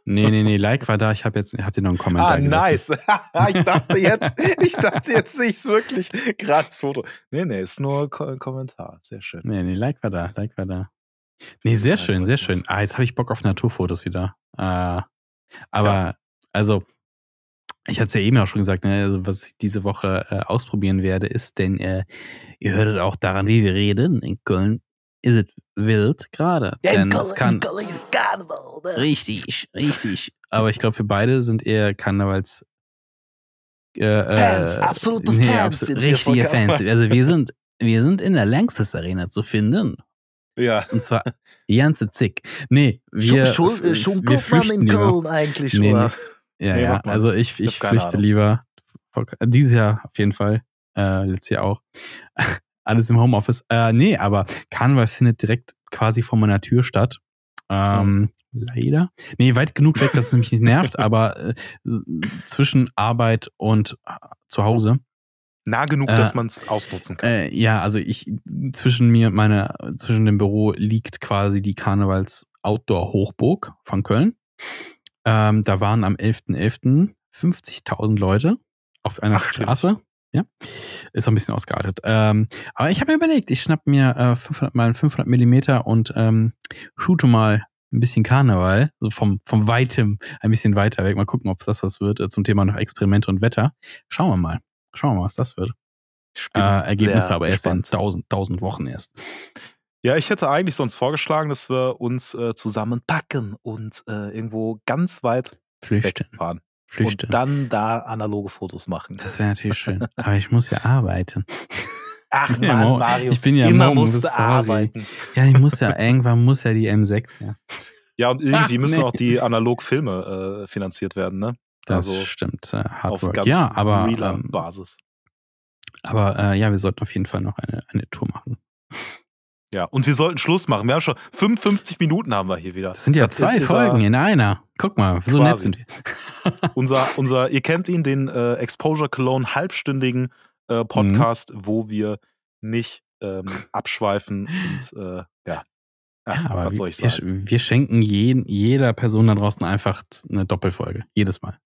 Nee, nee, nee, Like war da. Ich habe jetzt, habt ihr noch einen Kommentar? Ah, nice. ich dachte jetzt, ich dachte jetzt sehe ich es wirklich gerade das Foto. Nee, nee, ist nur ein Kommentar. Sehr schön. Nee, nee, Like war da, Like war da. Nee, sehr schön, sehr schön. Ah, jetzt habe ich Bock auf Naturfotos wieder. Äh, aber, ja. also, ich hatte es ja eben auch schon gesagt, ne, also was ich diese Woche äh, ausprobieren werde, ist, denn äh, ihr hörtet auch daran, wie wir reden. In Köln ist es wild gerade. Ja, denn es kann ne? Richtig, richtig. Aber ich glaube, für beide sind eher Karnevals äh, äh Fans, absolute nee, Fans. Abso richtige Fans. Also wir sind, wir sind in der Längstes Arena zu finden. Ja. Und zwar die ganze Zick. Nee, wir. Schon, schon, schon wir man in Köln eigentlich, nee, oder? Nee. Ja, nee, ja. Also ich, ich flüchte lieber. Dieses Jahr auf jeden Fall. Äh, letztes Jahr auch alles im Homeoffice. Äh, nee, aber Karneval findet direkt quasi vor meiner Tür statt. Ähm, mhm. Leider. Nee, weit genug weg, dass es mich nicht nervt, aber äh, zwischen Arbeit und äh, zu Hause. Nah genug, Äh, dass man es ausnutzen kann. Äh, ja, also ich zwischen mir, meine, zwischen dem Büro liegt quasi die Karnevals-Outdoor-Hochburg von Köln. Ähm, da waren am 11.11. 50.000 Leute auf einer Ach, Straße. Ja, ist ein bisschen ausgeartet. Ähm, aber ich habe mir überlegt, ich schnapp mir äh, 500 mal 500 Millimeter und ähm, shoote mal ein bisschen Karneval, so vom, vom Weitem ein bisschen weiter weg. Mal gucken, ob das was wird äh, zum Thema noch Experimente und Wetter. Schauen wir mal. Schauen wir mal, was das wird. Äh, Ergebnisse aber erst in gespannt. 1000, 1000 Wochen erst. Ja, ich hätte eigentlich sonst vorgeschlagen, dass wir uns äh, zusammenpacken und äh, irgendwo ganz weit Flüchten. wegfahren. Flüchten. Und dann da analoge Fotos machen. Das wäre natürlich schön. Aber ich muss ja arbeiten. Ach Ja, Mann, Mo- Marius, ich bin ja immer Mom, musst arbeiten. Ja, ich muss ja, irgendwann muss ja die M6, ja. Ja, und irgendwie Ach, müssen nee. auch die Analogfilme äh, finanziert werden, ne? Das Also stimmt. Äh, Auf ganz Ja, aber, realer ähm, Basis. aber äh, ja, wir sollten auf jeden Fall noch eine, eine Tour machen. Ja, und wir sollten Schluss machen. Wir haben schon 55 Minuten haben wir hier wieder. Das sind ja Das zwei Folgen in einer. Guck mal, so Quasi. nett sind wir. unser, unser, ihr kennt ihn, den äh, Exposure Cologne halbstündigen äh, Podcast, Mhm. wo wir nicht ähm, abschweifen und äh, ja. Ach, Ja, aber was wir, soll ich wir, sagen? wir schenken jeden, jeder Person da draußen einfach eine Doppelfolge. Jedes Mal.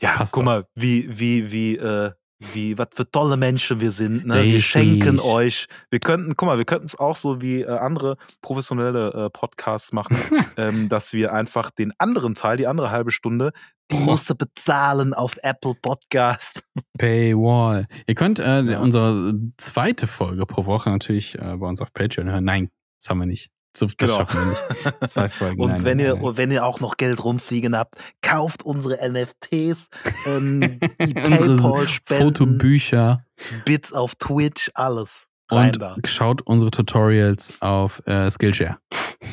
Ja, passt guck doch. mal, wie, wie, wie, äh, wie, was für tolle Menschen wir sind. Ne? Wir schenken euch. Wir könnten, guck mal, wir könnten es auch so wie äh, andere professionelle äh, Podcasts machen, ähm, dass wir einfach den anderen Teil, die andere halbe Stunde, die musst du bezahlen auf Apple Podcast. Paywall. Ihr könnt äh, unsere zweite Folge pro Woche natürlich äh, bei uns auf Patreon hören. Nein, das haben wir nicht. So, das Genau. schaffen wir nicht. Zwei Folgen. Und nein, wenn nein, ihr, nein. wenn ihr auch noch Geld rumfliegen habt, kauft unsere NFTs, ähm, die Unsere Paypal-Spenden, Fotobücher Bits auf Twitch, alles. Rein und da. schaut unsere Tutorials auf äh, Skillshare.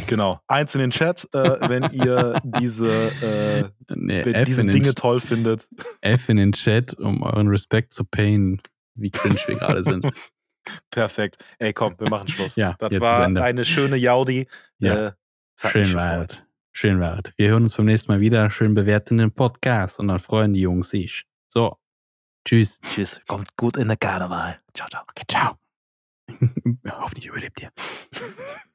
Genau. Eins in den Chat, äh, wenn ihr diese, äh, Nee, wenn diese Dinge toll findet. F in den Chat, um euren Respekt zu payen, wie cringe wir gerade sind. Perfekt. Ey, komm, wir machen Schluss. Ja, das war eine schöne Jaudi. Ja. Äh, Schön war es. Schön war es. Wir hören uns beim nächsten Mal wieder. Schön bewerten den Podcast und dann freuen die Jungs sich. So. Tschüss. Tschüss. Kommt gut in der Karneval. Ciao, ciao. Okay, ciao. Hoffentlich überlebt ihr.